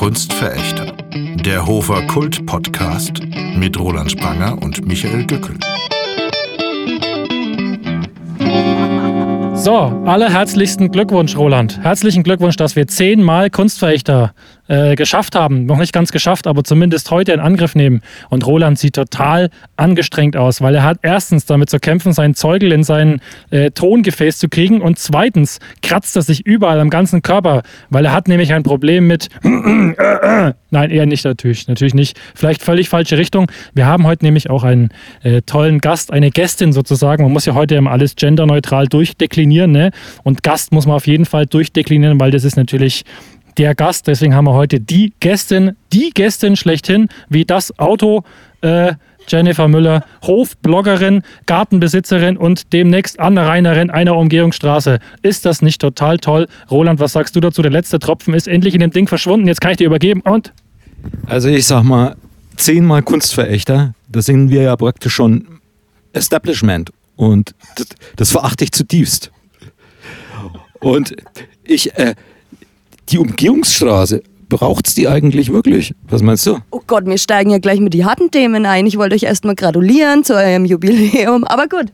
Kunstverächter. Der Hofer Kult Podcast mit Roland Spranger und Michael Gückel. So, allerherzlichsten Glückwunsch, Roland. Herzlichen Glückwunsch, dass wir zehnmal Kunstverächter äh, geschafft haben. Noch nicht ganz geschafft, aber zumindest heute in Angriff nehmen. Und Roland sieht total angestrengt aus, weil er hat erstens damit zu kämpfen, seinen Zeugel in sein äh, Tongefäß zu kriegen und zweitens kratzt er sich überall am ganzen Körper, weil er hat nämlich ein Problem mit Nein, eher nicht natürlich, natürlich nicht. Vielleicht völlig falsche Richtung. Wir haben heute nämlich auch einen äh, tollen Gast, eine Gästin sozusagen. Man muss ja heute immer alles genderneutral durchdeklinieren, ne? Und Gast muss man auf jeden Fall durchdeklinieren, weil das ist natürlich der Gast. Deswegen haben wir heute die Gästin, die Gästin schlechthin, wie das Auto. Äh, Jennifer Müller, Hofbloggerin, Gartenbesitzerin und demnächst Anrainerin einer Umgehungsstraße. Ist das nicht total toll? Roland, was sagst du dazu? Der letzte Tropfen ist endlich in dem Ding verschwunden. Jetzt kann ich dir übergeben und. Also ich sag mal, zehnmal Kunstverächter, da sind wir ja praktisch schon Establishment. Und das, das verachte ich zutiefst. Und ich, äh, die Umgehungsstraße, braucht es die eigentlich wirklich? Was meinst du? Oh Gott, wir steigen ja gleich mit die harten Themen ein. Ich wollte euch erstmal gratulieren zu eurem Jubiläum. Aber gut,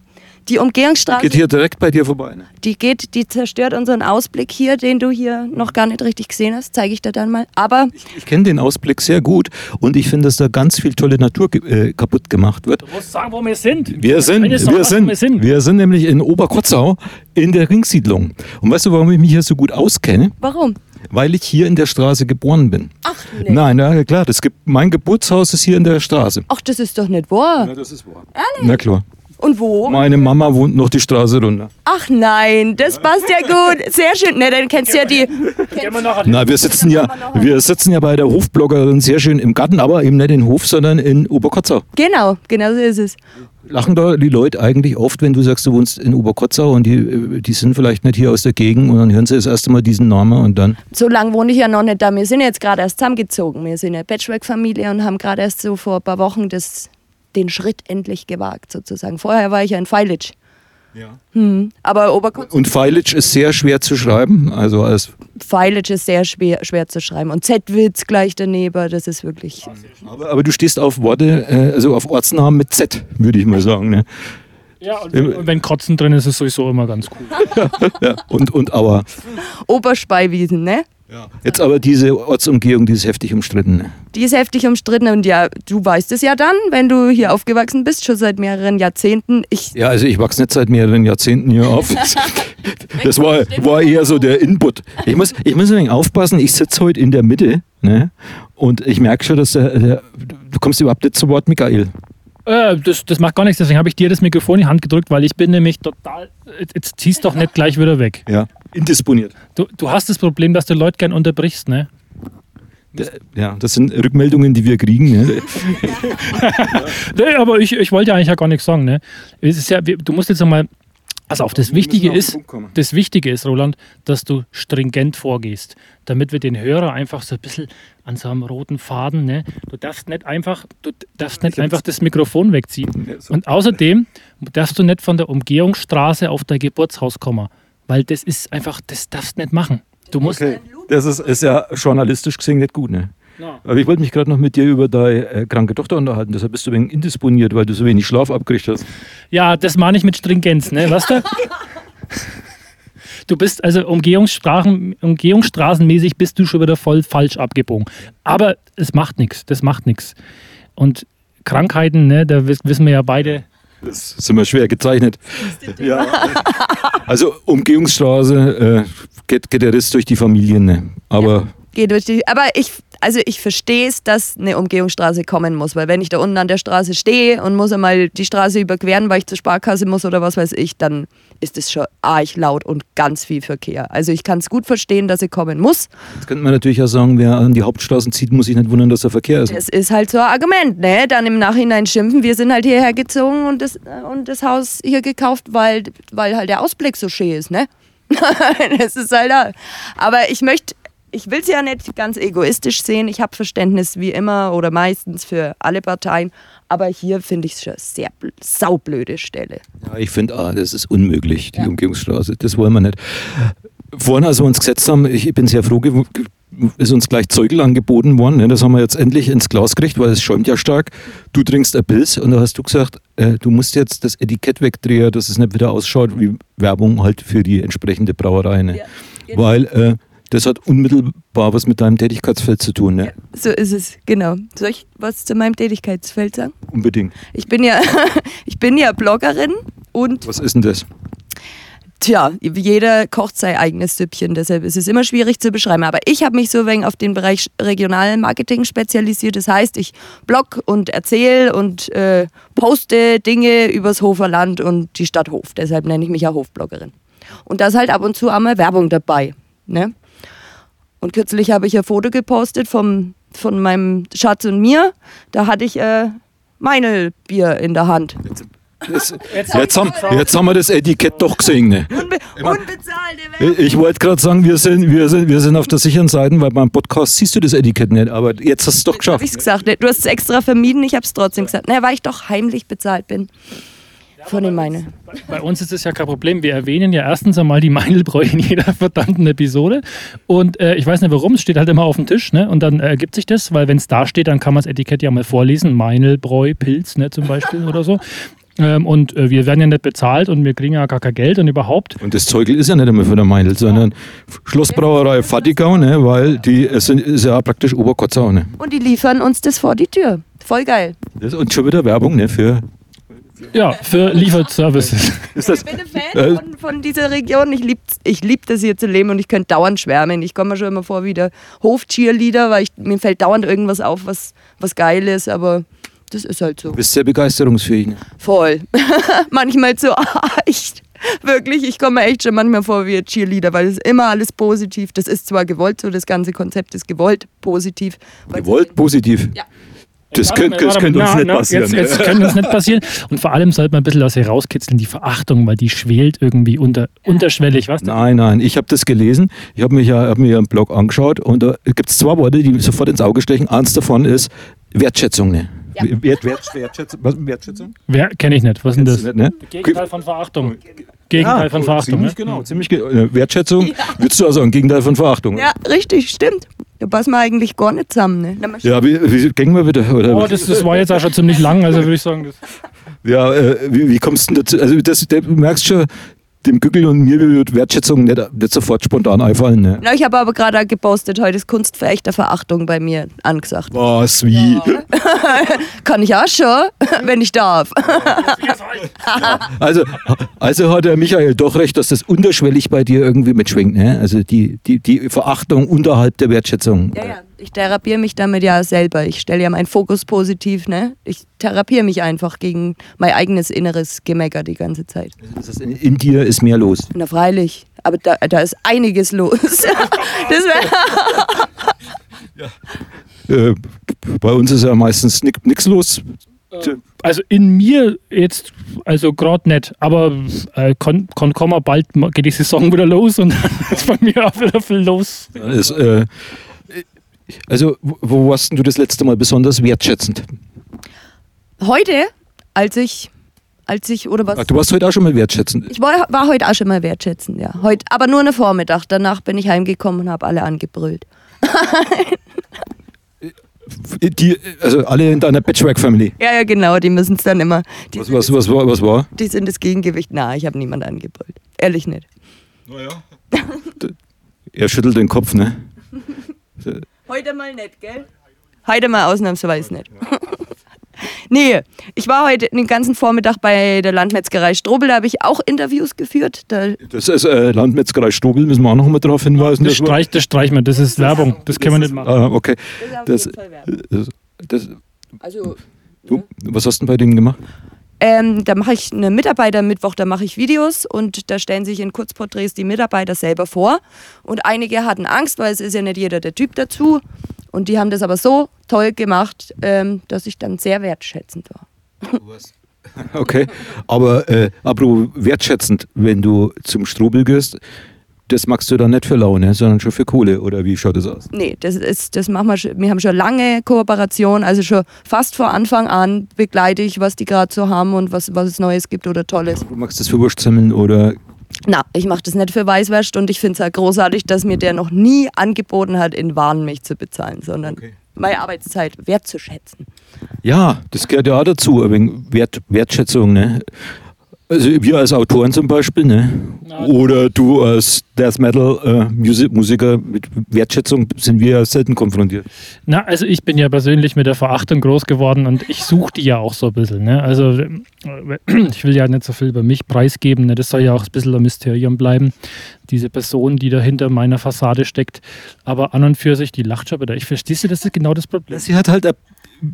die Umgehungsstraße. Geht hier direkt bei dir vorbei. Ne? Die geht, die zerstört unseren Ausblick hier, den du hier noch gar nicht richtig gesehen hast. Zeige ich dir dann mal. Aber. Ich, ich kenne den Ausblick sehr gut und ich finde, dass da ganz viel tolle Natur äh, kaputt gemacht wird. Du musst sagen, wo wir sind. Wir sind, wir sind, wir sind, wir sind nämlich in Oberkotzau in der Ringsiedlung. Und weißt du, warum ich mich hier so gut auskenne? Warum? Weil ich hier in der Straße geboren bin. Ach, nee. Nein, na klar, das gibt, mein Geburtshaus ist hier in der Straße. Ach, das ist doch nicht wahr. Ja, das ist wahr. Ehrlich? Na klar. Und wo? Meine Mama wohnt noch die Straße runter. Ach nein, das passt ja gut. Sehr schön. Ne, dann kennst du ja die. Na, wir sitzen ja, wir sitzen ja bei der Hofbloggerin sehr schön im Garten, aber eben nicht in Hof, sondern in Oberkotzau. Genau, genau so ist es. Lachen da die Leute eigentlich oft, wenn du sagst, du wohnst in Oberkotzau und die, die sind vielleicht nicht hier aus der Gegend und dann hören sie das erste Mal diesen Namen und dann. So lange wohne ich ja noch nicht da. Wir sind jetzt gerade erst zusammengezogen. Wir sind eine Patchwork-Familie und haben gerade erst so vor ein paar Wochen das, den Schritt endlich gewagt, sozusagen. Vorher war ich ja in Feilitsch. Ja. Hm. Aber. Und Feilitsch ist sehr schwer zu schreiben. Also als Feilitsch ist sehr schwer, schwer zu schreiben. Und Z-Witz gleich daneben, das ist wirklich. aber, aber du stehst auf Worte, äh, also auf Ortsnamen mit Z, würde ich mal sagen. Ne? Ja, und, und wenn Kotzen drin ist, ist es sowieso immer ganz cool. Ja, und, und Auer. Oberspeiwiesen, ne? Jetzt aber diese Ortsumgehung, die ist heftig umstritten. Die ist heftig umstritten und ja, du weißt es ja dann, wenn du hier aufgewachsen bist, schon seit mehreren Jahrzehnten. Ich, Ja, also ich wachse nicht seit mehreren Jahrzehnten hier auf. Das war, war eher so der Input. Ich muss, ich muss ein wenig aufpassen, ich sitze heute in der Mitte ne? und ich merke schon, dass der, der, du kommst überhaupt nicht zu Wort, Michael. Äh, das, das macht gar nichts, deswegen habe ich dir das Mikrofon in die Hand gedrückt, weil ich bin nämlich total. Jetzt- Jetzt ziehst doch nicht gleich wieder weg. Ja, indisponiert. Du, du hast das Problem, dass du Leute gern unterbrichst, ne? Ja, das sind Rückmeldungen, die wir kriegen. Ne? Nee, aber ich, ich wollte eigentlich ja gar nichts sagen, ne? Es ist ja, du musst jetzt einmal. Also auf das Wichtige ist, das Wichtige ist, Roland, dass du stringent vorgehst, damit wir den Hörer einfach so ein bisschen an so einem roten Faden, ne? Du darfst nicht einfach, du darfst nicht einfach das Mikrofon wegziehen. Und außerdem darfst du nicht von der Umgehungsstraße auf dein Geburtshaus kommen, weil das ist einfach, das darfst du nicht machen. Du musst. Okay. Das ist, ist ja journalistisch gesehen nicht gut. Ne? Ja. Aber ich wollte mich gerade noch mit dir über deine äh, kranke Tochter unterhalten. Deshalb bist du ein wenig indisponiert, weil du so wenig Schlaf abgekriegt hast. Ja, das meine ich mit Stringenz, ne? Weißt du? Du bist also Umgehungssprachen, umgehungsstraßenmäßig bist du schon wieder voll falsch abgebogen. Aber es macht nichts, das macht nichts. Und Krankheiten, ne, da wiss- wissen wir ja beide, Das ist immer schwer gezeichnet. Ja. Also Umgehungsstraße äh, geht, geht der Riss durch die Familien. Ne? Aber Geh durch die. Aber ich, also ich verstehe es, dass eine Umgehungsstraße kommen muss, weil wenn ich da unten an der Straße stehe und muss einmal die Straße überqueren, weil ich zur Sparkasse muss oder was weiß ich, dann ist es schon arg laut und ganz viel Verkehr. Also ich kann es gut verstehen, dass sie kommen muss. jetzt könnte man natürlich auch sagen, wer an die Hauptstraßen zieht, muss sich nicht wundern, dass der Verkehr ist. Das ist halt so ein Argument, ne? Dann im Nachhinein schimpfen, wir sind halt hierher gezogen und das, und das Haus hier gekauft, weil, weil halt der Ausblick so schön ist, ne? das ist halt da. Aber ich möchte, ich will es ja nicht ganz egoistisch sehen. Ich habe Verständnis wie immer oder meistens für alle Parteien. Aber hier finde ich es schon sehr bl- saublöde Stelle. Ja, ich finde, ah, das ist unmöglich, die Umgehungsstraße. Das wollen wir nicht. Vorhin, als wir uns gesetzt haben, ich bin sehr froh ist uns gleich Zeugel angeboten worden. Ne? Das haben wir jetzt endlich ins Glas gekriegt, weil es schäumt ja stark. Du trinkst ein Pilz und da hast du gesagt, äh, du musst jetzt das Etikett wegdrehen, dass es nicht wieder ausschaut wie Werbung halt für die entsprechende Brauerei. Ne? Ja, genau. Weil äh, das hat unmittelbar was mit deinem Tätigkeitsfeld zu tun. Ne? So ist es, genau. Soll ich was zu meinem Tätigkeitsfeld sagen? Unbedingt. Ich bin ja, ich bin ja Bloggerin und Was ist denn das? Tja, jeder kocht sein eigenes Süppchen, deshalb ist es immer schwierig zu beschreiben. Aber ich habe mich so wenig auf den Bereich Regionalmarketing spezialisiert. Das heißt, ich blog und erzähle und äh, poste Dinge übers Hoferland und die Stadt Hof. Deshalb nenne ich mich ja Hofbloggerin. Und da ist halt ab und zu einmal Werbung dabei. Ne? Und kürzlich habe ich ein Foto gepostet vom, von meinem Schatz und mir. Da hatte ich äh, Meinl-Bier in der Hand. Das, jetzt, haben, jetzt haben wir das Etikett doch gesehen. Ne? Unbe unbezahlte Werbung. Ich wollte gerade sagen, wir sind, wir, sind, wir sind auf der sicheren Seite, weil beim Podcast siehst du das Etikett nicht, aber jetzt hast du es doch geschafft. ich es gesagt. Du hast es extra vermieden, ich habe es trotzdem gesagt. Naja, weil ich doch heimlich bezahlt bin. Von den meine. Bei uns ist es ja kein Problem. Wir erwähnen ja erstens einmal die Meinlbräu in jeder verdammten Episode. Und äh, ich weiß nicht warum, es steht halt immer auf dem Tisch. Ne? Und dann äh, ergibt sich das, weil wenn es da steht, dann kann man das Etikett ja mal vorlesen. Meinlbräu, Pilz ne, zum Beispiel oder so. Ähm, und äh, wir werden ja nicht bezahlt und wir kriegen ja gar kein Geld und überhaupt. Und das Zeugel ist ja nicht immer für der Meindl, sondern Schlossbrauerei Fattigau, ne, weil die es sind, ist ja praktisch Oberkotzau. Ne. Und die liefern uns das vor die Tür. Voll geil. Das, und schon wieder Werbung ne, für. Ja, für Lieferservices. Ist das, Ich bin ein Fan von, von dieser Region. Ich liebe ich lieb das hier zu leben und ich könnte dauernd schwärmen. Ich komme mir schon immer vor wie der Hof-Cheerleader, weil ich, mir fällt dauernd irgendwas auf, was, was geil ist, aber das ist halt so. du bist sehr begeisterungsfähig. Ne? Voll. manchmal zu echt. Wirklich, ich komme mir echt schon manchmal vor wie ein Cheerleader, weil es ist immer alles positiv. Das ist zwar gewollt so, das ganze Konzept ist gewollt positiv. Gewollt positiv. Ja. Das, könnte, könnte mal. uns Na, nicht na, passieren. Jetzt, ne? jetzt könnte uns nicht passieren. Und vor allem sollte man ein bisschen aus herauskitzeln, die Verachtung, weil die schwelt irgendwie unter, unterschwellig. Was? Nein, nein, ich habe das gelesen. Ich habe mich ja hab mir ja einen Blog angeschaut und da gibt es zwei Worte, die sofort ins Auge stechen. Eins davon ist Wertschätzung. Ne? Ja. Wert, Wert, Wertschätzung. Was, Wertschätzung? Wer kenne ich nicht? Was ist denn das? Nicht, ne? Gegenteil von Verachtung. Gegenteil von Verachtung. Ziemlich ne? genau, ziemlich ge äh, Wertschätzung. Würdest du auch sagen, Gegenteil von Verachtung. Ja, richtig, stimmt. Da passen wir eigentlich gar nicht zusammen. Ne? Na, Ja, wie, wie gehen wir wieder? Oder? Oh, das, das war jetzt auch schon ziemlich lang, also würde ich sagen, das ja, äh, wie, wie kommst du denn dazu? Also das, du merkst schon, dem Gückel und mir wird Wertschätzung nicht, nicht sofort spontan einfallen. Ne? Na, ich habe aber gerade gepostet, heute ist Kunstverächterverachtung bei mir angesagt. Was, wie? Kann ich auch schon, wenn ich darf. Also, also hat der Michael doch recht, dass das unterschwellig bei dir irgendwie mitschwingt. Ne? Also die, die, die Verachtung unterhalb der Wertschätzung. Ja, ja. Ich therapiere mich damit ja selber. Ich stelle ja meinen Fokus positiv. Ne? Ich therapiere mich einfach gegen mein eigenes inneres Gemecker die ganze Zeit. Das ist in, in dir ist mehr los. Na freilich, aber da, da ist einiges los. das wär, Äh, bei uns ist ja meistens nichts los. Also in mir jetzt, also gerade nicht, aber äh, kann, kann kommen, bald geht die Saison wieder los und dann ist bei mir auch wieder viel los. Dann Ist, äh, also, wo- warst denn du das letzte Mal besonders wertschätzend? heute, als ich, als ich, oder was? Ach, du warst heute auch schon mal wertschätzend. Ich war, war heute auch schon mal wertschätzend, ja. Heute, aber nur eine Vormittag. Danach bin ich heimgekommen und habe alle angebrüllt. Die, also alle in deiner Patchwork-Family. Ja, ja, genau, die müssen es dann immer. Die, Was, was, was, war, was war? die sind das Gegengewicht. Na, ich habe niemand angebrüllt. Ehrlich nicht. Er schüttelt den Kopf, ne? Heute mal nicht, gell? Heute mal ausnahmsweise nicht. nee, ich war heute den ganzen Vormittag bei der Landmetzgerei Strobel, da habe ich auch Interviews geführt. Da, Das ist äh, Landmetzgerei Strobel, müssen wir auch noch mal darauf hinweisen. Das dass wir- streicht, das streicht man, das ist Werbung, das können wir nicht machen. Ah, okay. Das Das, ist auf jeden Fall Werbung. das, das, also, du, was hast du denn bei denen gemacht? Ähm, da mache ich eine Mitarbeitermittwoch, da mache ich Videos und da stellen sich in Kurzporträts die Mitarbeiter selber vor. Und einige hatten Angst, weil es ist ja nicht jeder der Typ dazu. Und die haben das aber so toll gemacht, ähm, dass ich dann sehr wertschätzend war. Okay, aber äh, apropos wertschätzend, wenn du zum Strobel gehst, das machst du dann nicht für Laune, sondern schon für Kohle, oder wie schaut das aus? Nee, das ist, das machen wir schon. Wir haben schon lange Kooperation, also schon fast vor Anfang an begleite ich, was die gerade so haben und was, was es Neues gibt oder Tolles. Du machst das für Wurstsemmeln oder Na, ich mache das nicht für Weißwurst und ich finde es ja großartig, dass mir der noch nie angeboten hat, in Waren mich zu bezahlen, sondern Okay. meine Arbeitszeit wertzuschätzen. Ja, das gehört ja auch dazu, Wert, Wertschätzung, ne? Also wir als Autoren zum Beispiel, ne? Oder du als Death Metal äh, Musi- Musiker mit Wertschätzung sind wir ja selten konfrontiert. Na, also ich bin ja persönlich mit der Verachtung groß geworden und ich suche die ja auch so ein bisschen. Ne? Also äh, ich will ja nicht so viel über mich preisgeben. Ne? Das soll ja auch ein bisschen ein Mysterium bleiben. Diese Person, die da hinter meiner Fassade steckt. Aber an und für sich, die lacht schon wieder. Ich verstehe sie, das ist genau das Problem. Sie hat halt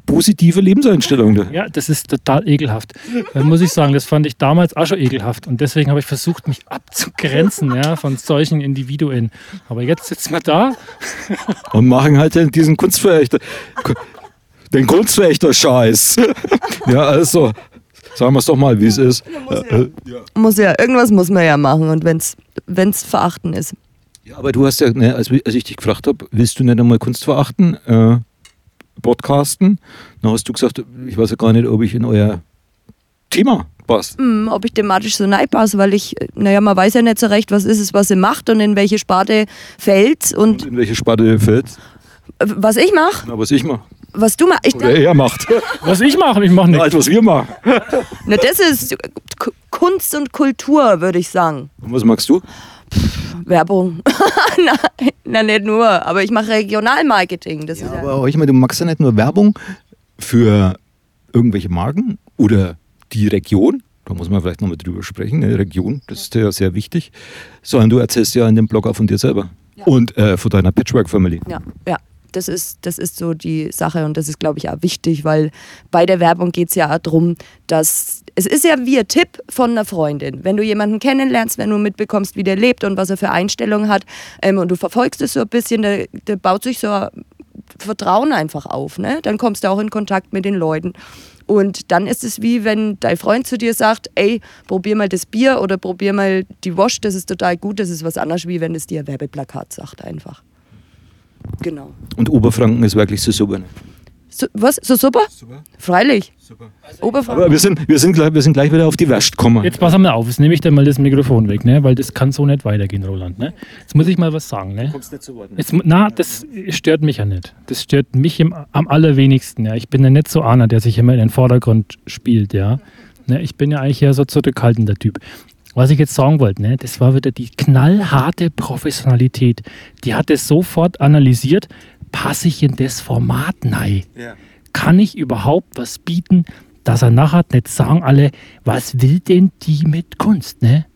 positive Lebenseinstellung. Da. Ja, das ist total ekelhaft. Da muss ich sagen, das fand ich damals auch schon ekelhaft. Und deswegen habe ich versucht, mich abzugrenzen ja, von solchen Individuen. Aber jetzt sitzen wir da. Und machen halt den- diesen Kunstverächter, den Kunstverächter-Scheiß. ja, also, sagen wir es doch mal, wie es ist. Äh, äh, Muss ja, irgendwas muss man ja machen und wenn es verachten ist. Ja, aber du hast ja, ne, als, als ich dich gefragt habe, willst du nicht einmal Kunst verachten, äh, podcasten? Dann hast du gesagt, ich weiß ja gar nicht, ob ich in euer Thema passe. Hm, ob ich thematisch so passe, weil ich, äh, naja, man weiß ja nicht so recht, was ist es, was sie macht und in welche Sparte fällt und In welche Sparte fällt? äh, was ich mache, Na, was ich mache. was du machst. Oder er macht. Was ich mache, ich mache nichts. halt, was wir machen. na, das ist K- Kunst und Kultur, würde ich sagen. Und was magst du? Werbung. Nein, na, nicht nur, aber ich mache Regionalmarketing. Das ist ja, Aber ich meine, du magst ja nicht nur Werbung für irgendwelche Marken oder die Region. Da muss man vielleicht nochmal drüber sprechen. Ne? Region, das ist ja sehr wichtig. Sondern du erzählst ja in dem Blog auch von dir selber. Und äh, von deiner Patchwork-Family. ja, ja. Das ist, das ist so die Sache und das ist, glaube ich, auch wichtig, weil bei der Werbung geht es ja auch darum, dass es ist ja wie ein Tipp von einer Freundin. Wenn du jemanden kennenlernst, wenn du mitbekommst, wie der lebt und was er für Einstellungen hat ähm, und du verfolgst es so ein bisschen, da, da baut sich so ein Vertrauen einfach auf. Ne? Dann kommst du auch in Kontakt mit den Leuten. Und dann ist es wie, wenn dein Freund zu dir sagt, ey, probier mal das Bier oder probier mal die Wasch, das ist total gut. Das ist was anderes, wie wenn es dir ein Werbeplakat sagt einfach. Genau. Und Oberfranken ist wirklich so super. Ne? So, was? So super? Freilich. Oberfranken. Aber wir sind, wir, sind gleich, wir sind gleich wieder auf die West gekommen. Jetzt pass mal auf, jetzt nehme ich dir mal das Mikrofon weg, ne? weil das kann so nicht weitergehen, Roland. Ne? Jetzt muss ich mal was sagen. Ne? nicht zu Wort. Jetzt, mu- na, das stört mich ja nicht. Das stört mich im, am allerwenigsten. Ja. Ich bin ja nicht so einer, der sich immer in den Vordergrund spielt. Ja. Ne, ich bin ja eigentlich eher so zurückhaltender Typ. Was ich jetzt sagen wollte, ne, das war wieder die knallharte Professionalität. Die hat es sofort analysiert. Passe ich in das Format nein? Ja. Kann ich überhaupt was bieten, dass er nachher nicht sagen alle, was will denn die mit Kunst? Ne?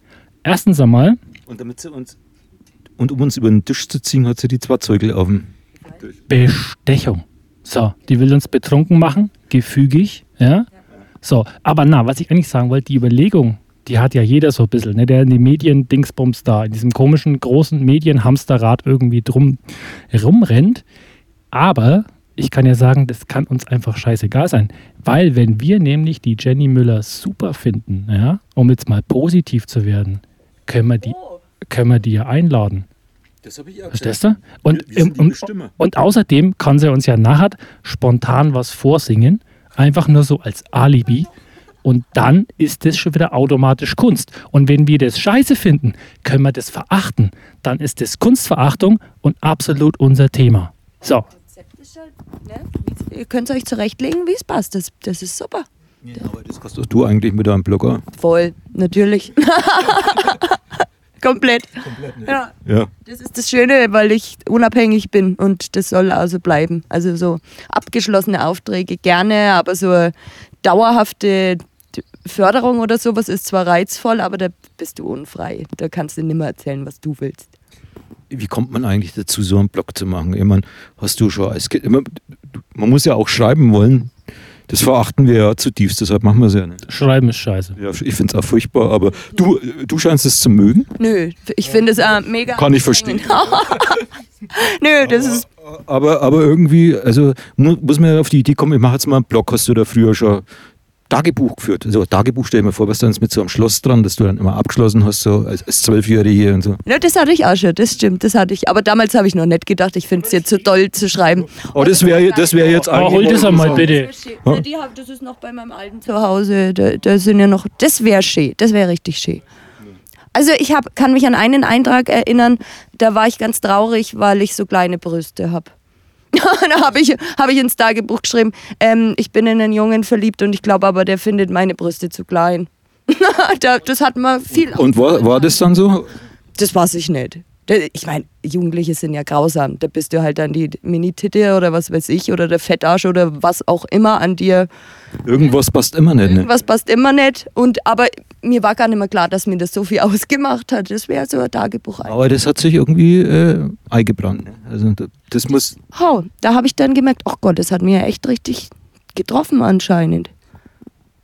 Erstens einmal, Und, damit sie uns, und um uns über den Tisch zu ziehen, hat sie die zwei Zeugel auf dem. Bestechung. So, die will uns betrunken machen, gefügig, ja. So, aber na, was ich eigentlich sagen wollte, die Überlegung, die hat ja jeder so ein bisschen, ne, der in die Medien-Dingsbums da, in diesem komischen großen Medienhamsterrad irgendwie drum rumrennt. Aber ich kann ja sagen, das kann uns einfach scheißegal sein. Weil wenn wir nämlich die Jenny Müller super finden, ja, um jetzt mal positiv zu werden, können wir die, können wir die ja einladen. Das habe ich ja Verstehst du? Und, und, und außerdem kann sie uns ja nachher spontan was vorsingen, einfach nur so als Alibi. Und dann ist das schon wieder automatisch Kunst. Und wenn wir das scheiße finden, können wir das verachten. Dann ist das Kunstverachtung und absolut unser Thema. So, Ihr könnt es euch zurechtlegen, wie es passt. Das, das ist super. Ja, aber das kannst doch du eigentlich mit deinem Blogger. Voll, natürlich. Komplett. Ja. Ja. Das ist das Schöne, weil ich unabhängig bin und das soll also bleiben. Also so abgeschlossene Aufträge gerne, aber so eine dauerhafte Förderung oder sowas ist zwar reizvoll, aber da bist du unfrei. Da kannst du nicht mehr erzählen, was du willst. Wie kommt man eigentlich dazu, so einen Blog zu machen? Ich meine, hast du schon als Kind, immer, man muss ja auch schreiben wollen. Das verachten wir ja zutiefst, deshalb machen wir es ja nicht. schreiben ist scheiße. Ja, ich finde es auch furchtbar, aber du, du scheinst es zu mögen. Nö, ich finde es äh, mega. Kann ich verstehen. Nö, das ist. Aber, aber irgendwie, also mu muss man ja auf die Idee kommen, ich mache jetzt mal einen Blog, hast du da früher schon Tagebuch geführt? Also Tagebuch stell dir mal vor, was dann mit so einem Schloss dran, das du dann immer abgeschlossen hast, so als, als Zwölfjährige und so. Ja, das hatte ich auch schon, das stimmt, das hatte ich. Aber damals habe ich noch nicht gedacht, ich finde es jetzt zu doll zu schreiben. Oh, das wäre das wär jetzt Oh, eigentlich. hol das einmal bitte. Ja, die hab, das ist noch bei meinem alten Zuhause. Da, da sind ja noch. Das wäre schön. Das wäre richtig schön. Also ich hab, kann mich an einen Eintrag erinnern, da war ich ganz traurig, weil ich so kleine Brüste habe. da habe ich, hab ich ins Tagebuch geschrieben, ähm, ich bin in einen Jungen verliebt und ich glaube aber, der findet meine Brüste zu klein. da, das hat mir viel. Und war, war das dann so? Das weiß ich nicht. Ich meine, Jugendliche sind ja grausam. Da bist du halt dann die Mini-Titte oder was weiß ich oder der Fettarsch oder was auch immer an dir. Irgendwas passt immer nicht, ne? Was passt immer nicht. Und, aber mir war gar nicht mehr klar, dass mir das so viel ausgemacht hat. Das wäre so ein Tagebuch. Aber das hat sich irgendwie äh, eingebrannt. Ne? Also da- das muss. Oh, da habe ich dann gemerkt, ach Gott, das hat mir ja echt richtig getroffen anscheinend.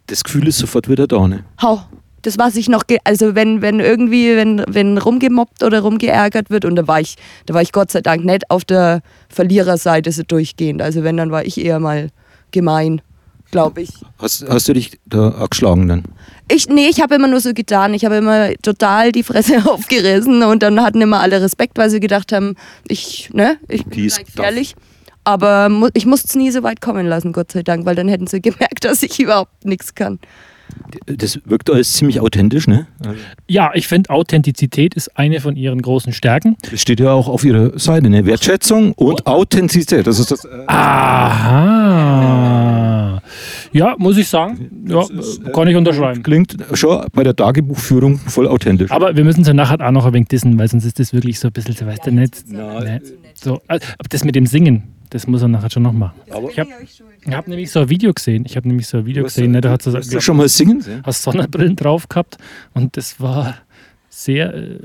Das Gefühl ist sofort wieder da, ne? Hau. Das was ich noch, also wenn, wenn irgendwie, wenn, wenn rumgemobbt oder rumgeärgert wird und da war ich, da war ich Gott sei Dank nicht auf der Verliererseite so durchgehend. Also wenn, dann war ich eher mal gemein, glaube ich. Hast, hast du dich da auch geschlagen dann? Ich, nee, ich habe immer nur so getan. Ich habe immer total die Fresse aufgerissen und dann hatten immer alle Respekt, weil sie gedacht haben, ich, ne, ich bin gefährlich. Aber ich musste es nie so weit kommen lassen, Gott sei Dank, weil dann hätten sie gemerkt, dass ich überhaupt nichts kann. Das wirkt alles ziemlich authentisch, ne? Ja, ich finde, Authentizität ist eine von ihren großen Stärken. Das steht ja auch auf ihrer Seite, ne? Wertschätzung und Authentizität. Das ist das. Äh, Aha. Ja, muss ich sagen. Ja, kann ich unterschreiben. Klingt schon bei der Tagebuchführung voll authentisch. Aber wir müssen sie nachher auch noch ein wenig dissen, weil sonst ist das wirklich so ein bisschen, so, weißt du, nicht. nicht so, also, aber das mit dem Singen, das muss er nachher schon noch machen. Ich habe hab nämlich so ein Video gesehen. Ich habe nämlich so ein Video Was, gesehen, ne, da hat so, Hast du schon mal singen hast Sonnenbrillen drauf gehabt und das war sehr. Äh,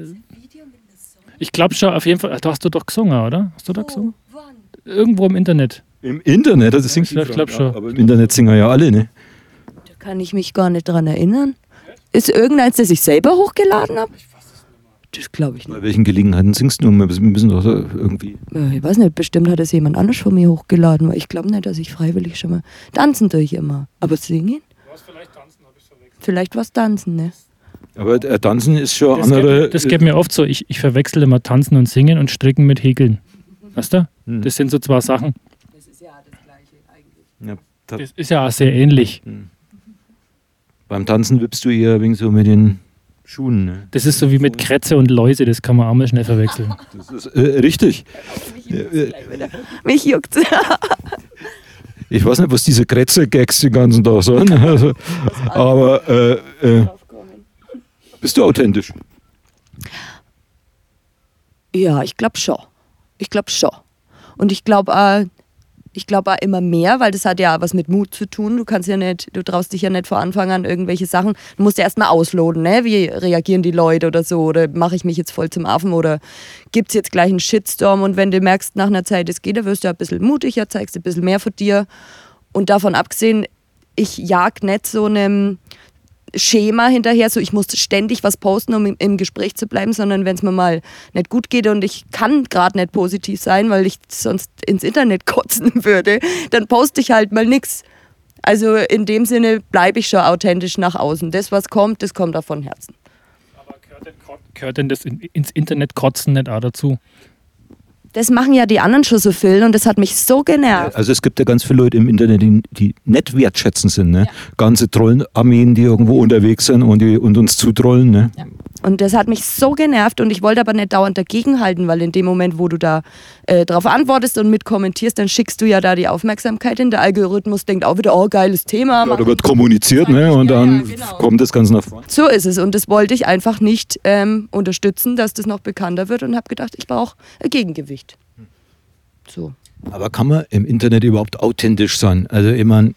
ich glaube schon, auf jeden Fall. Da hast du doch gesungen, oder? Hast du da gesungen? Irgendwo im Internet. Im Internet, das singt Ich glaub- die glaub Frau. schon. Aber im Internet singen ja alle, ne? Da kann ich mich gar nicht dran erinnern. Ist irgendeins, das ich selber hochgeladen habe? Das glaube ich nicht. Bei welchen Gelegenheiten singst du? Wir müssen doch irgendwie. Äh, Ich weiß nicht, bestimmt hat es jemand anders von mir hochgeladen, weil ich glaube nicht, dass ich freiwillig schon mal. Tanzen tue ich immer. Aber singen? Vielleicht was tanzen, ne? Aber äh, Tanzen ist schon Das, andere. geht, das geht mir oft so. Ich, ich verwechsel immer Tanzen und Singen und Stricken mit Häkeln. Weißt du? Hm. Das sind so zwei Sachen. Das ist ja das Gleiche eigentlich. ja, ta- Das ist ja auch sehr ähnlich. beim Tanzen wippst du eher wegen so mit den Schuhen, ne? Das ist so wie mit Krätze und Läuse, das kann man auch mal schnell verwechseln. Das ist äh, richtig. Äh, Mich juckt's. Ich weiß nicht, was diese Kretze-Gags den ganzen Tag sollen. Also, aber äh, äh, bist du authentisch? Ja, ich glaube schon. Ich glaube schon. Und ich glaube auch, ich glaube auch immer mehr, weil das hat ja was mit Mut zu tun. Du kannst ja nicht, du traust dich ja nicht vor Anfang an irgendwelche Sachen. Du musst ja erstmal ausloten, ne? Wie reagieren die Leute oder so? Oder mache ich mich jetzt voll zum Affen oder gibt es jetzt gleich einen Shitstorm? Und wenn du merkst, nach einer Zeit, es geht, dann wirst du ein bisschen mutiger, zeigst ein bisschen mehr von dir. Und davon abgesehen, ich jag nicht so einem Schema hinterher, so ich muss ständig was posten, um im, Gespräch zu bleiben, sondern wenn es mir mal nicht gut geht und ich kann gerade nicht positiv sein, weil ich sonst ins Internet kotzen würde, dann poste ich halt mal nichts. Also in dem Sinne bleibe ich schon authentisch nach außen. Das, was kommt, das kommt auch von Herzen. Aber gehört denn, gehört denn das in, ins Internet kotzen nicht auch dazu? Das machen ja die anderen schon so viel und das hat mich so genervt. Also es gibt ja ganz viele Leute im Internet, die, die nicht wertschätzend sind. Ne? Ganze Trollenarmeen, die irgendwo unterwegs sind und, die, und uns zutrollen. Ne? Und das hat mich so genervt und ich wollte aber nicht dauernd dagegenhalten, weil in dem Moment, wo du da äh, drauf antwortest und mit kommentierst, dann schickst du ja da die Aufmerksamkeit hin. Der Algorithmus denkt auch wieder, oh, geiles Thema. Ja, da wird kommuniziert ne? und Ja, ja, dann genau. kommt das Ganze nach vorne. So ist es und das wollte ich einfach nicht ähm, unterstützen, dass das noch bekannter wird und habe gedacht, ich brauche ein Gegengewicht. So. Aber kann man im Internet überhaupt authentisch sein? Also meine,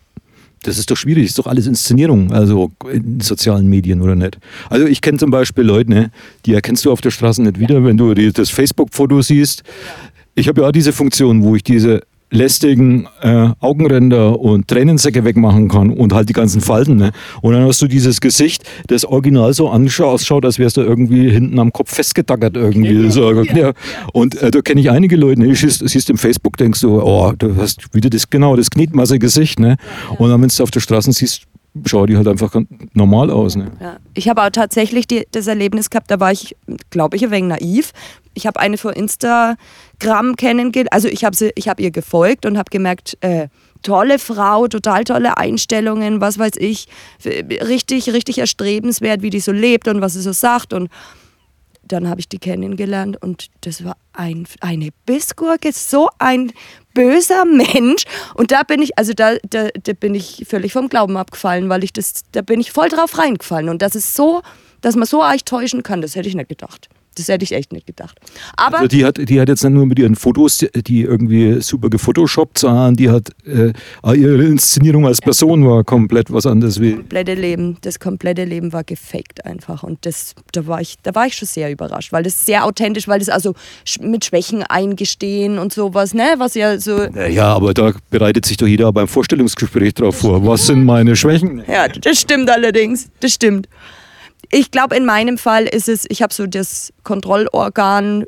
das ist doch schwierig, das ist doch alles Inszenierung, also in sozialen Medien oder nicht. Also ich kenne zum Beispiel Leute, ne, die erkennst du auf der Straße nicht wieder, wenn du das Facebook-Foto siehst. Ich habe ja auch diese Funktion, wo ich diese lästigen äh, Augenränder und Tränensäcke wegmachen kann und halt die ganzen Falten. Ne? Und dann hast du dieses Gesicht, das original so ausschaut, als wärst du irgendwie hinten am Kopf festgetackert irgendwie. So, ja. Und äh, da kenne ich einige Leute, ne? siehst, siehst im Facebook, denkst du, oh, du hast wieder das genau das Knietmasse-Gesicht. Ne? Und dann, wenn du auf der Straße siehst, schauen die halt einfach normal aus. Ne? Ja. Ich habe auch tatsächlich die, das Erlebnis gehabt, da war ich, glaube ich, ein wenig naiv. Ich habe eine von Instagram kennengelernt, also ich habe habe ihr gefolgt und habe gemerkt, äh, tolle Frau, total tolle Einstellungen, was weiß ich, richtig, richtig erstrebenswert, wie die so lebt und was sie so sagt und dann habe ich die kennengelernt und das war ein, eine Bissgurke, so ein böser Mensch. Und da bin ich, also da, da, da bin ich völlig vom Glauben abgefallen, weil ich das, da bin ich voll drauf reingefallen. Und das ist so, dass man so euch täuschen kann, das hätte ich nicht gedacht. Das hätte ich echt nicht gedacht. Aber also die hat, die hat jetzt nicht nur mit ihren Fotos, die irgendwie super gefotoshoppt, sondern die hat äh, ihre Inszenierung als Person war komplett was anderes wie. Das komplette Leben, das komplette Leben war gefaked einfach. Und das, da, war ich, da war ich schon sehr überrascht, weil das sehr authentisch, weil das also mit Schwächen eingestehen und sowas, ne? Was ja so. Ja, aber da bereitet sich doch jeder beim Vorstellungsgespräch drauf vor. Was sind meine Schwächen? Ja, das stimmt allerdings. Das stimmt ich glaube, in meinem Fall ist es, ich habe so das Kontrollorgan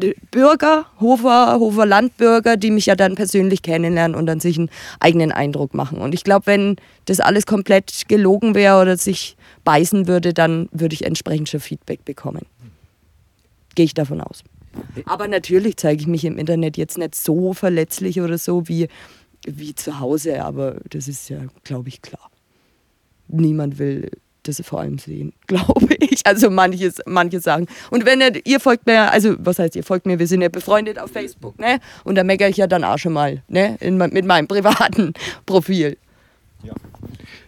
äh, Bürger, Hofer, Hofer Landbürger, die mich ja dann persönlich kennenlernen und dann sich einen eigenen Eindruck machen. Und ich glaube, wenn das alles komplett gelogen wäre oder sich beißen würde, dann würde ich entsprechend schon Feedback bekommen. Gehe ich davon aus. Aber natürlich zeige ich mich im Internet jetzt nicht so verletzlich oder so wie, wie zu Hause, aber das ist ja, glaube ich, klar. Niemand will das vor allem sehen, glaube ich. Also manches, manche sagen. Und wenn ihr, ihr folgt mir, also was heißt ihr folgt mir, wir sind ja befreundet auf Facebook, ne? Und da meckere ich ja dann auch schon mal, ne? In, mit meinem privaten Profil. Ja.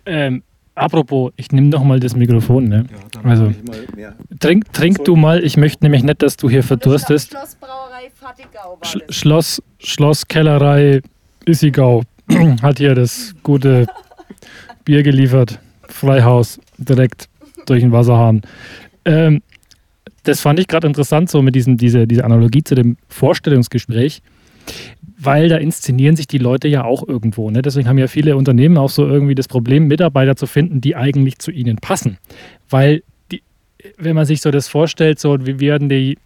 Ähm, apropos, ich nehme noch mal das Mikrofon, ne? Ja, also trink, trink du mal, ich möchte nämlich nicht, dass du hier verdurstest. Schlossbrauerei Sch das. Schloss, Schloss Kellerei Issigau hat hier das gute Bier geliefert. Freihaus direkt durch den Wasserhahn. Ähm, das fand ich gerade interessant, so mit diesem, diese, diese Analogie zu dem Vorstellungsgespräch, weil da inszenieren sich die Leute ja auch irgendwo. Ne? Deswegen haben ja viele Unternehmen auch so irgendwie das Problem, Mitarbeiter zu finden, die eigentlich zu ihnen passen. Weil, die, wenn man sich so das vorstellt, so wie werden die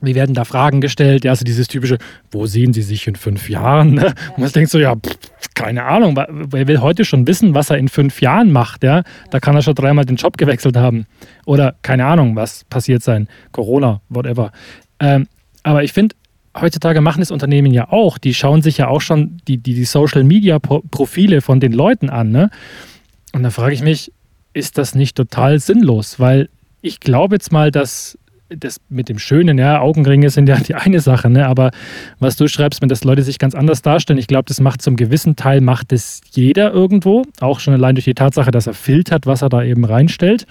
wie werden da Fragen gestellt? Ja, also dieses typische, wo sehen Sie sich in fünf Jahren? Ne? Und man denkt so, ja, pff, keine Ahnung, wer will heute schon wissen, was er in fünf Jahren macht? Ja? Da kann er schon dreimal den Job gewechselt haben. Oder keine Ahnung, was passiert sein. Corona, whatever. Ähm, aber ich finde, heutzutage machen es Unternehmen ja auch. Die schauen sich ja auch schon die, die, die Social-Media-Profile von den Leuten an. Ne? Und da frage ich mich, ist das nicht total sinnlos? Weil ich glaube jetzt mal, dass das mit dem Schönen, ja, Augenringe sind ja die eine Sache, ne? aber was du schreibst, wenn das Leute sich ganz anders darstellen, ich glaube, das macht zum gewissen Teil, macht es jeder irgendwo, auch schon allein durch die Tatsache, dass er filtert, was er da eben reinstellt.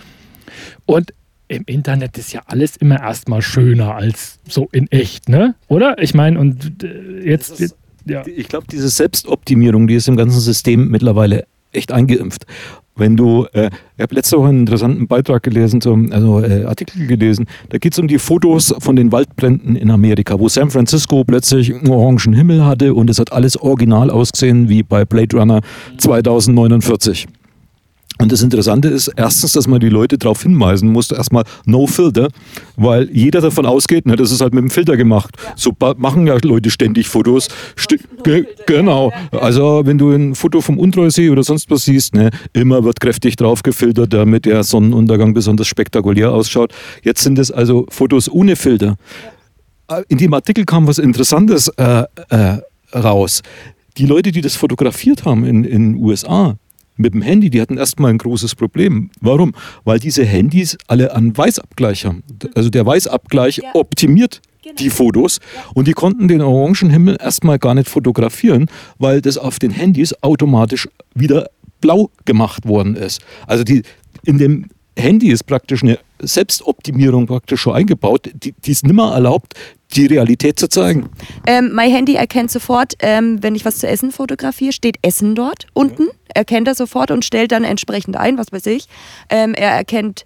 Und im Internet ist ja alles immer erstmal schöner als so in echt, ne? Oder? Ich meine, und äh, jetzt. Ist, ja. Ich glaube, diese Selbstoptimierung, die ist im ganzen System mittlerweile echt eingeimpft. Wenn du, äh, ich habe letzte Woche einen interessanten Beitrag gelesen, zum, also äh, Artikel gelesen, da geht es um die Fotos von den Waldbränden in Amerika, wo San Francisco plötzlich einen orangen Himmel hatte und es hat alles original ausgesehen wie bei Blade Runner 2049. Und das Interessante ist erstens, dass man die Leute darauf hinweisen muss, erstmal No Filter, weil jeder davon ausgeht, ne, das ist halt mit dem Filter gemacht. Ja. So machen ja Leute ständig Fotos. St ge genau. Also wenn du ein Foto vom Untreusee oder sonst was siehst, ne, immer wird kräftig drauf gefiltert, damit der Sonnenuntergang besonders spektakulär ausschaut. Jetzt sind es also Fotos ohne Filter. Ja. In dem Artikel kam was Interessantes äh, äh, raus. Die Leute, die das fotografiert haben in den USA, mit dem Handy, die hatten erstmal ein großes Problem. Warum? Weil diese Handys alle einen Weißabgleich haben. Also der Weißabgleich ja. optimiert genau. die Fotos ja. und die konnten den Orangenhimmel erstmal gar nicht fotografieren, weil das auf den Handys automatisch wieder blau gemacht worden ist. Also die in dem Handy ist praktisch eine Selbstoptimierung praktisch schon eingebaut, die, es nimmer erlaubt, die Realität zu zeigen. Ähm, mein Handy erkennt sofort, ähm, wenn ich was zu essen fotografiere, steht Essen dort unten. Erkennt er sofort und stellt dann entsprechend ein, was weiß ich. Ähm, er erkennt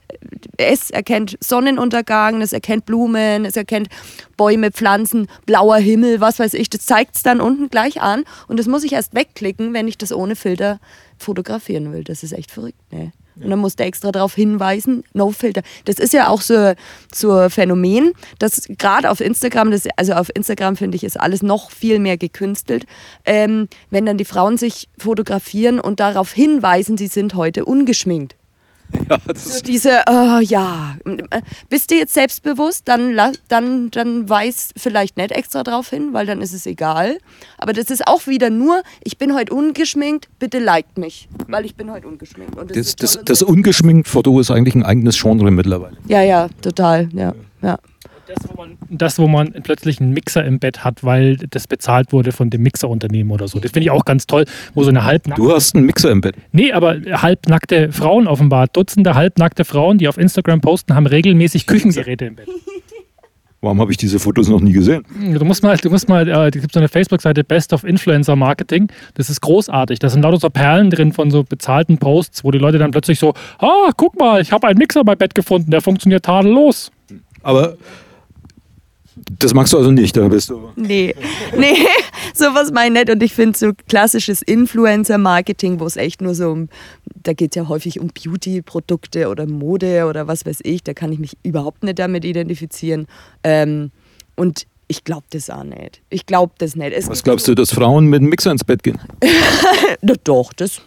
es erkennt Sonnenuntergang, es erkennt Blumen, es erkennt Bäume, Pflanzen, blauer Himmel, was weiß ich. Das zeigt es dann unten gleich an und das muss ich erst wegklicken, wenn ich das ohne Filter fotografieren will. Das ist echt verrückt. Ne? Und dann musste extra darauf hinweisen, No Filter. Das ist ja auch so, so Phänomen, dass gerade auf Instagram, das, also auf Instagram finde ich, ist alles noch viel mehr gekünstelt. Ähm, wenn dann die Frauen sich fotografieren und darauf hinweisen, sie sind heute ungeschminkt. Ja, das So ist, diese, oh, ja, bist du jetzt selbstbewusst, dann, dann, dann weis vielleicht nicht extra drauf hin, weil dann ist es egal. Aber das ist auch wieder nur, ich bin heute ungeschminkt, bitte liked mich, weil ich bin heute ungeschminkt. Und das, das, ist das, das ungeschminkt Foto ist eigentlich ein eigenes Genre mittlerweile. Ja, ja, total, ja. ja. Das wo, man, das, wo man plötzlich einen Mixer im Bett hat, weil das bezahlt wurde von dem Mixerunternehmen oder so. Das finde ich auch ganz toll, wo so eine halbnackte. Du hast einen Mixer im Bett. Nee, aber halbnackte Frauen offenbar. Dutzende halbnackte Frauen, die auf Instagram posten, haben regelmäßig Küchengeräte im Bett. Warum habe ich diese Fotos noch nie gesehen? Du musst mal, du musst mal, äh, es gibt so eine Facebook-Seite Best of Influencer Marketing. Das ist großartig. Da sind lauter so Perlen drin von so bezahlten Posts, wo die Leute dann plötzlich so, ah, guck mal, ich habe einen Mixer bei Bett gefunden, der funktioniert tadellos. Aber das magst du also nicht, da bist du. Nee, nee, sowas meine ich nicht. Und ich finde so klassisches Influencer-Marketing, wo es echt nur so um, da geht es ja häufig um Beauty-Produkte oder Mode oder was weiß ich, da kann ich mich überhaupt nicht damit identifizieren. Ähm, und ich glaube das auch nicht. Ich glaube das nicht. Es Was glaubst du, dass Frauen mit dem Mixer ins Bett gehen? Na doch, das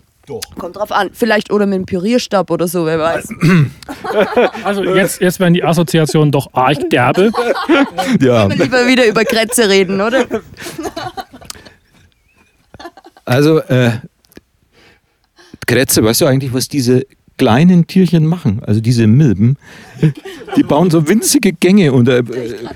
kommt drauf an. Vielleicht oder mit einem Pürierstab oder so, wer weiß. Also jetzt, jetzt werden die Assoziationen doch arg derbe. Ja, Lieber wieder über Krätze reden, oder? also äh, Krätze, weißt du eigentlich, was diese kleinen Tierchen machen? Also diese Milben, die bauen so winzige Gänge und äh,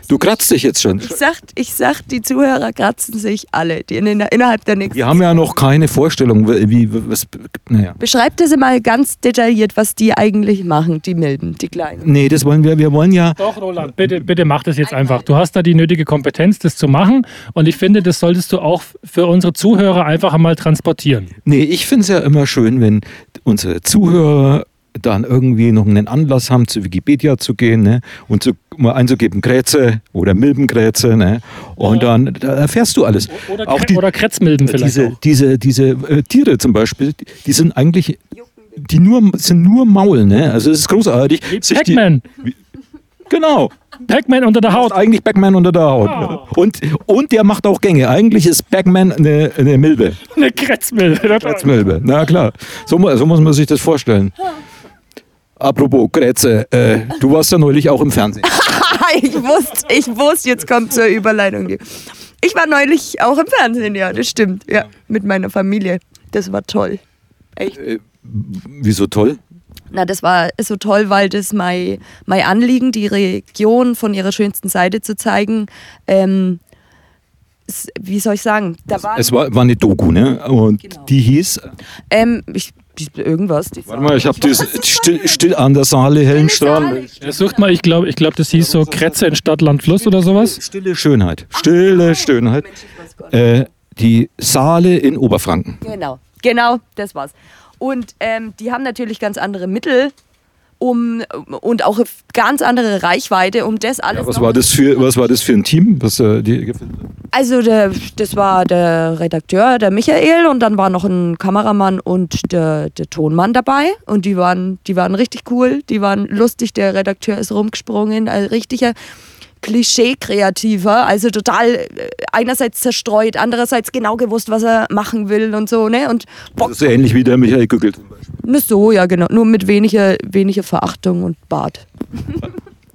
du kratzt dich jetzt schon. Ich sag, ich sag, die Zuhörer kratzen sich alle, die in, innerhalb der nächsten Wir haben ja noch keine Vorstellung, wie, wie was, naja. Beschreibt das mal ganz detailliert, was die eigentlich machen, die Milben, die Kleinen. Nee, das wollen wir, wir wollen ja, Doch, Roland, bitte, bitte mach das jetzt einfach. Du hast da die nötige Kompetenz, das zu machen. Und ich finde, das solltest du auch für unsere Zuhörer einfach einmal transportieren. nee, ich finde es ja immer schön, wenn unsere Zuhörer dann irgendwie noch einen Anlass haben, zu Wikipedia zu gehen ne? und zu, mal einzugeben Krätze oder Milbenkrätze. Ne? Und dann da erfährst du alles. Oder, Auch die, oder Krätzmilben vielleicht diese, auch. diese, diese äh, Tiere zum Beispiel, die- sind eigentlich, die nur, sind nur Maul, ne? Also es ist großartig. Pac-Man. Genau. Pac-Man unter der Haut. Eigentlich Backman unter der Haut. Und, und der macht auch Gänge. Eigentlich ist Backman eine, eine Milbe. Eine Krätzmilbe. Als Milbe. Na klar. So, so muss man sich das vorstellen. Apropos Krätze, äh, du warst ja neulich auch im Fernsehen. ich wusste, ich wusste, jetzt kommt zur Überleitung. Ich war neulich auch im Fernsehen, ja, das stimmt. Ja, mit meiner Familie. Das war toll. Echt. Wieso toll? Na, das war so toll, weil das mein, mein Anliegen, die Region von ihrer schönsten Seite zu zeigen, ähm, wie soll ich sagen, da Es war, war eine Doku, ne? Und Genau. die hieß, ähm, ich, irgendwas. Die warte mal, ich habe das still, still an der Saale, hellen Strahlen. Ja, sucht mal, ich glaube, ich glaub, das hieß so Krätze in Stadt, Land, Fluss oder sowas. Stille Schönheit. Stille Schönheit. Äh, die Saale in Oberfranken. Genau, genau, das war's. Und ähm, die haben natürlich ganz andere Mittel um, und auch ganz andere Reichweite, um das alles. Ja, was, war das für, was war das für ein Team? Was, äh, die, Also der, das war der Redakteur, der Michael, und dann war noch ein Kameramann und der, der Tonmann dabei. Und die waren, die waren richtig cool, die waren lustig. Der Redakteur ist rumgesprungen, ein richtiger Klischee-Kreativer, also total äh, einerseits zerstreut, andererseits genau gewusst, was er machen will und so, ne? Und Bock, das ist ähnlich wie der Michael Gückel zum Beispiel. ne, so, ja genau, nur mit weniger, weniger Verachtung und Bart.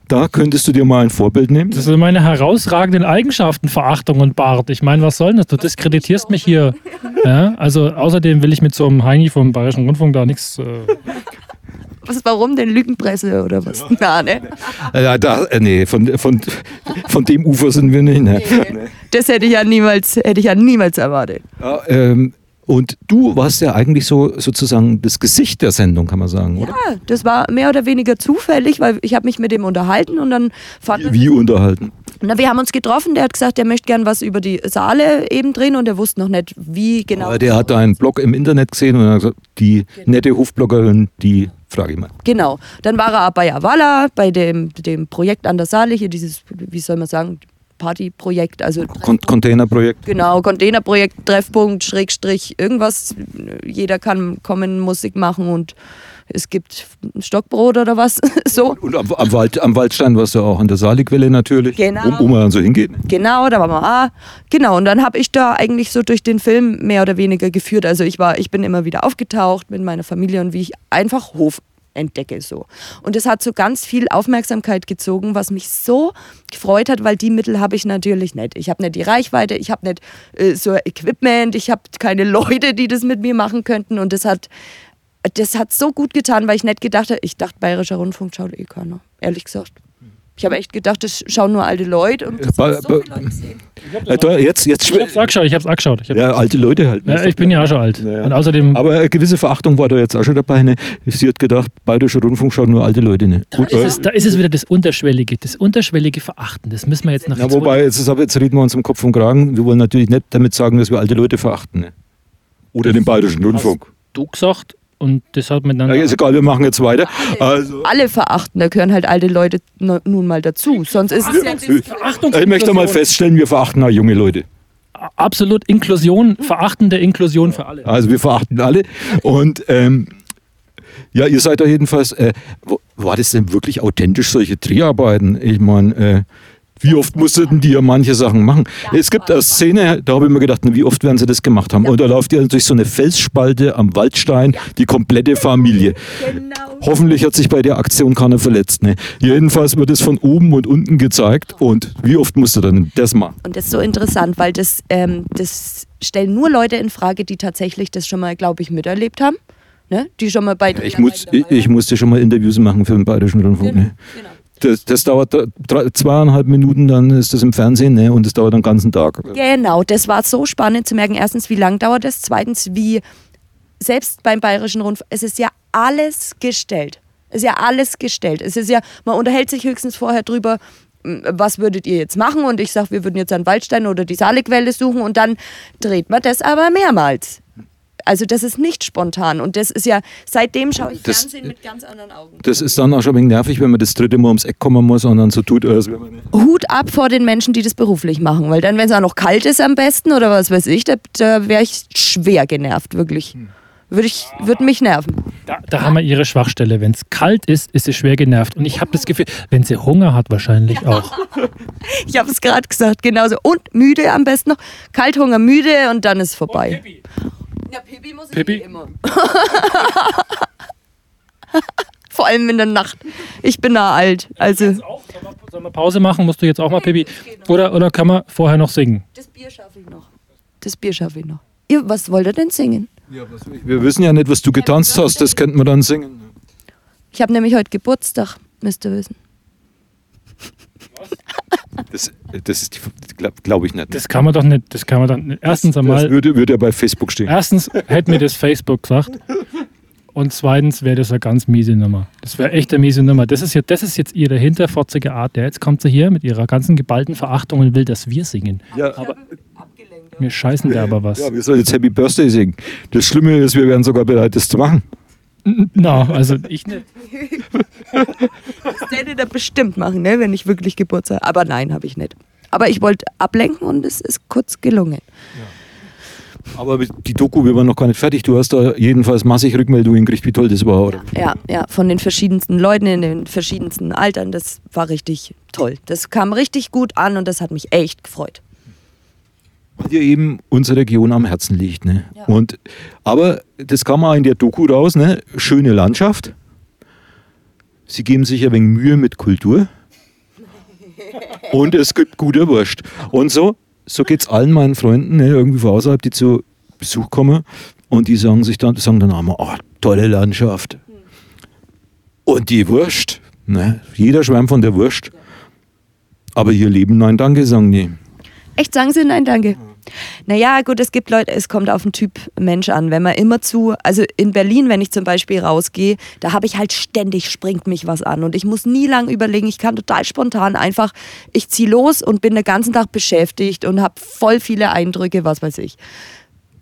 Da könntest du dir mal ein Vorbild nehmen. Das sind meine herausragenden Eigenschaften, Verachtung und Bart. Ich meine, was soll das? Du diskreditierst mich hier. Ja, also außerdem will ich mit so einem Heini vom Bayerischen Rundfunk da nichts. Äh, Was, warum denn Lügenpresse oder was? Na, ne? Ja, da, äh, nee, von, von, von dem Ufer sind wir nicht. Ne? Das hätte ich ja niemals, hätte ich ja niemals erwartet. Ja, ähm, und du warst ja eigentlich so sozusagen das Gesicht der Sendung, kann man sagen, oder? Ja, das war mehr oder weniger zufällig, weil ich habe mich mit dem unterhalten und dann fand Wie, wie unterhalten? Na, wir haben uns getroffen, der hat gesagt, er möchte gern was über die Saale eben drehen und er wusste noch nicht, wie genau. Aber der hat einen Blog im Internet gesehen und hat gesagt, die nette Hofbloggerin, die frage ich mal. Genau. Dann war er auch bei Avala, bei dem, dem Projekt an der Saale, hier dieses, wie soll man sagen, Partyprojekt, also Con Containerprojekt. genau, Containerprojekt, Treffpunkt, Schrägstrich, irgendwas. Jeder kann kommen, Musik machen und es gibt Stockbrot oder was. so. Und am, am, Wald, am Waldstein warst du auch an der Saalequelle natürlich, Genau. wo, man dann so hingeht. Genau, da waren wir, ah, genau. Und dann habe ich da eigentlich so durch den Film mehr oder weniger geführt. Also ich war, ich bin immer wieder aufgetaucht mit meiner Familie und wie ich einfach Hof entdecke so. Und es hat so ganz viel Aufmerksamkeit gezogen, was mich so gefreut hat, weil die Mittel habe ich natürlich nicht. Ich habe nicht die Reichweite, ich habe nicht äh, so Equipment, ich habe keine Leute, die das mit mir machen könnten und das hat das hat so gut getan, weil ich nicht gedacht habe, ich dachte, Bayerischer Rundfunk schaut eh keiner, ehrlich gesagt. Ich habe echt gedacht, das schauen nur alte Leute und das Ba- so viele Leute gesehen. Äh, jetzt, jetzt Ich hab's angeschaut, ich hab's angeschaut. Ich, hab, ja, alte Leute halt. ja, ich bin ja auch schon alt. Ja, ja. Und außerdem, Aber eine gewisse Verachtung war da jetzt auch schon dabei. Ne? Sie hat gedacht, Bayerischer Rundfunk schaut nur alte Leute. Ne? da, Und, ist es, da ist es wieder das Unterschwellige, das unterschwellige Verachten. Das müssen wir jetzt nach ja, wobei, jetzt, ist aber, jetzt reden wir uns um Kopf und Kragen. Wir wollen natürlich nicht damit sagen, dass wir alte Leute verachten. Ne? Oder den Bayerischen Rundfunk. du gesagt und das hat miteinander. Ja, ist egal, wir machen jetzt weiter. Also, Alle verachten, da gehören halt alte Leute nu- nun mal dazu. Sonst ist es ja ich möchte mal feststellen, wir verachten auch junge Leute. Absolut Inklusion, verachtende Inklusion für alle. Also wir verachten alle. Und ähm, ja, ihr seid da jedenfalls. Äh, war das denn wirklich authentisch, solche Dreharbeiten? Ich meine, äh, wie oft mussten die ja manche Sachen machen? es gibt eine Szene, da habe ich mir gedacht, wie oft werden sie das gemacht haben? Und da läuft ihr durch so eine Felsspalte am Waldstein, die komplette Familie. Genau. Hoffentlich hat sich bei der Aktion keiner verletzt. Ne? Jedenfalls wird es von oben und unten gezeigt. Und wie oft musst du dann das machen? Und das ist so interessant, weil das, ähm, das stellen nur Leute in Frage, die tatsächlich das schon mal, glaube ich, miterlebt haben. Ne? Die schon mal bei Ich, muss, ich, ich musste schon mal Interviews machen für den Bayerischen Rundfunk. Ne? Genau. Das, das dauert drei, drei- zweieinhalb Minuten, dann ist das im Fernsehen ne? und das dauert den ganzen Tag. Genau, das war so spannend zu merken. Erstens, wie lang dauert das? Zweitens, wie selbst beim Bayerischen Rundfunk, es ist ja alles gestellt. Es ist ja alles gestellt. Es ist ja, man unterhält sich höchstens vorher drüber, was würdet ihr jetzt machen? Und ich sage, wir würden jetzt an Waldstein oder die Saalequelle suchen und dann dreht man das aber mehrmals. Also das ist nicht spontan und das ist ja, seitdem schaue ich Das- Fernsehen mit ganz anderen Augen. Das ist dann auch schon ein wenig nervig, wenn man das dritte Mal ums Eck kommen muss und dann so tut, als wäre man. Hut ab vor den Menschen, die das beruflich machen, weil dann, wenn es auch noch kalt ist am besten oder was weiß ich, da, da wäre ich schwer genervt, wirklich. Würde ich, würde mich nerven. Da, da haben wir ihre Schwachstelle. Wenn es kalt ist, ist sie schwer genervt. Und ich habe das Gefühl, wenn sie Hunger hat, wahrscheinlich auch. Ich habe es gerade gesagt, genauso. Und müde am besten noch. Kalthunger, müde und dann ist vorbei. Ja, Pipi muss ich Pipi? eh immer. Vor allem in der Nacht. Ich bin da alt. Also Sollen wir Pause machen? Musst du jetzt auch mal, Pipi? Oder, oder kann man vorher noch singen? das Bier schaffe ich noch. Das Bier schaffe ich noch. Ihr, was wollt ihr denn singen? Wir wissen ja nicht, was du getanzt hast, das könnten wir dann singen. Ich habe nämlich heute Geburtstag, müsst ihr wissen. Das, das ist, glaube glaub ich nicht. Das kann man doch nicht. Das kann man doch nicht. Erstens das einmal, würde, würde ja bei Facebook stehen. erstens hätte mir das Facebook gesagt. Und zweitens wäre das eine ganz miese Nummer. Das wäre echt eine miese Nummer. Das ist, ja, das ist jetzt ihre hinterfotzige Art. Ja, jetzt kommt sie hier mit ihrer ganzen geballten Verachtung und will, dass wir singen. Ja, Wir scheißen da aber was. ja, wir sollen jetzt Happy Birthday singen. Das Schlimme ist, wir wären sogar bereit, das zu machen. Na, also ich nicht. Das hätte er bestimmt machen, ne, wenn ich wirklich Geburtstag Aber nein, habe ich nicht. Aber ich wollte ablenken und es ist kurz gelungen. Aber die Doku, wir waren noch gar nicht fertig. Du hast da jedenfalls massig Rückmeldungen gekriegt, wie toll das war, oder? Ja, ja, von den verschiedensten Leuten in den verschiedensten Altern. Das war richtig toll. Das kam richtig gut an und das hat mich echt gefreut. Weil dir eben unsere Region am Herzen liegt. Ne? Ja. Und, aber das kam auch in der Doku raus, ne? schöne Landschaft. Sie geben sich ein wenig Mühe mit Kultur. Und es gibt gute Wurst. Und so, so geht es allen meinen Freunden, ne, irgendwie von außerhalb, die zu Besuch kommen. Und die sagen sich dann, sagen dann einmal, oh, tolle Landschaft. Und die Wurst. Ne? Jeder schwärmt von der Wurst. Aber ihr Leben, nein, danke, sagen die. Echt, sagen Sie nein, danke. Naja, gut, es gibt Leute, es kommt auf den Typ Mensch an. Wenn man immer zu, also in Berlin, wenn ich zum Beispiel rausgehe, da habe ich halt ständig, springt mich was an. Und ich muss nie lang überlegen, ich kann total spontan einfach, ich ziehe los und bin den ganzen Tag beschäftigt und habe voll viele Eindrücke, was weiß ich.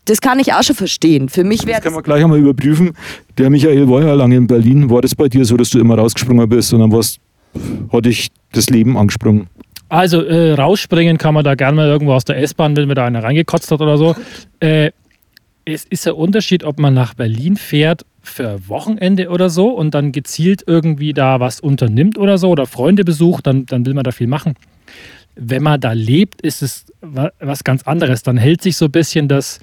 Das kann ich auch schon verstehen. Für mich wäre Das kann man gleich einmal überprüfen. Der Michael war ja lange in Berlin. War das bei dir so, dass du immer rausgesprungen bist und dann warst, hat dich das Leben angesprungen? Also äh, rausspringen kann man da gerne mal irgendwo aus der S-Bahn, wenn mir da einer reingekotzt hat oder so. Äh, es ist ein Unterschied, ob man nach Berlin fährt für Wochenende oder so und dann gezielt irgendwie da was unternimmt oder so oder Freunde besucht, dann, dann will man da viel machen. Wenn man da lebt, ist es wa- was ganz anderes. Dann hält sich so ein bisschen das,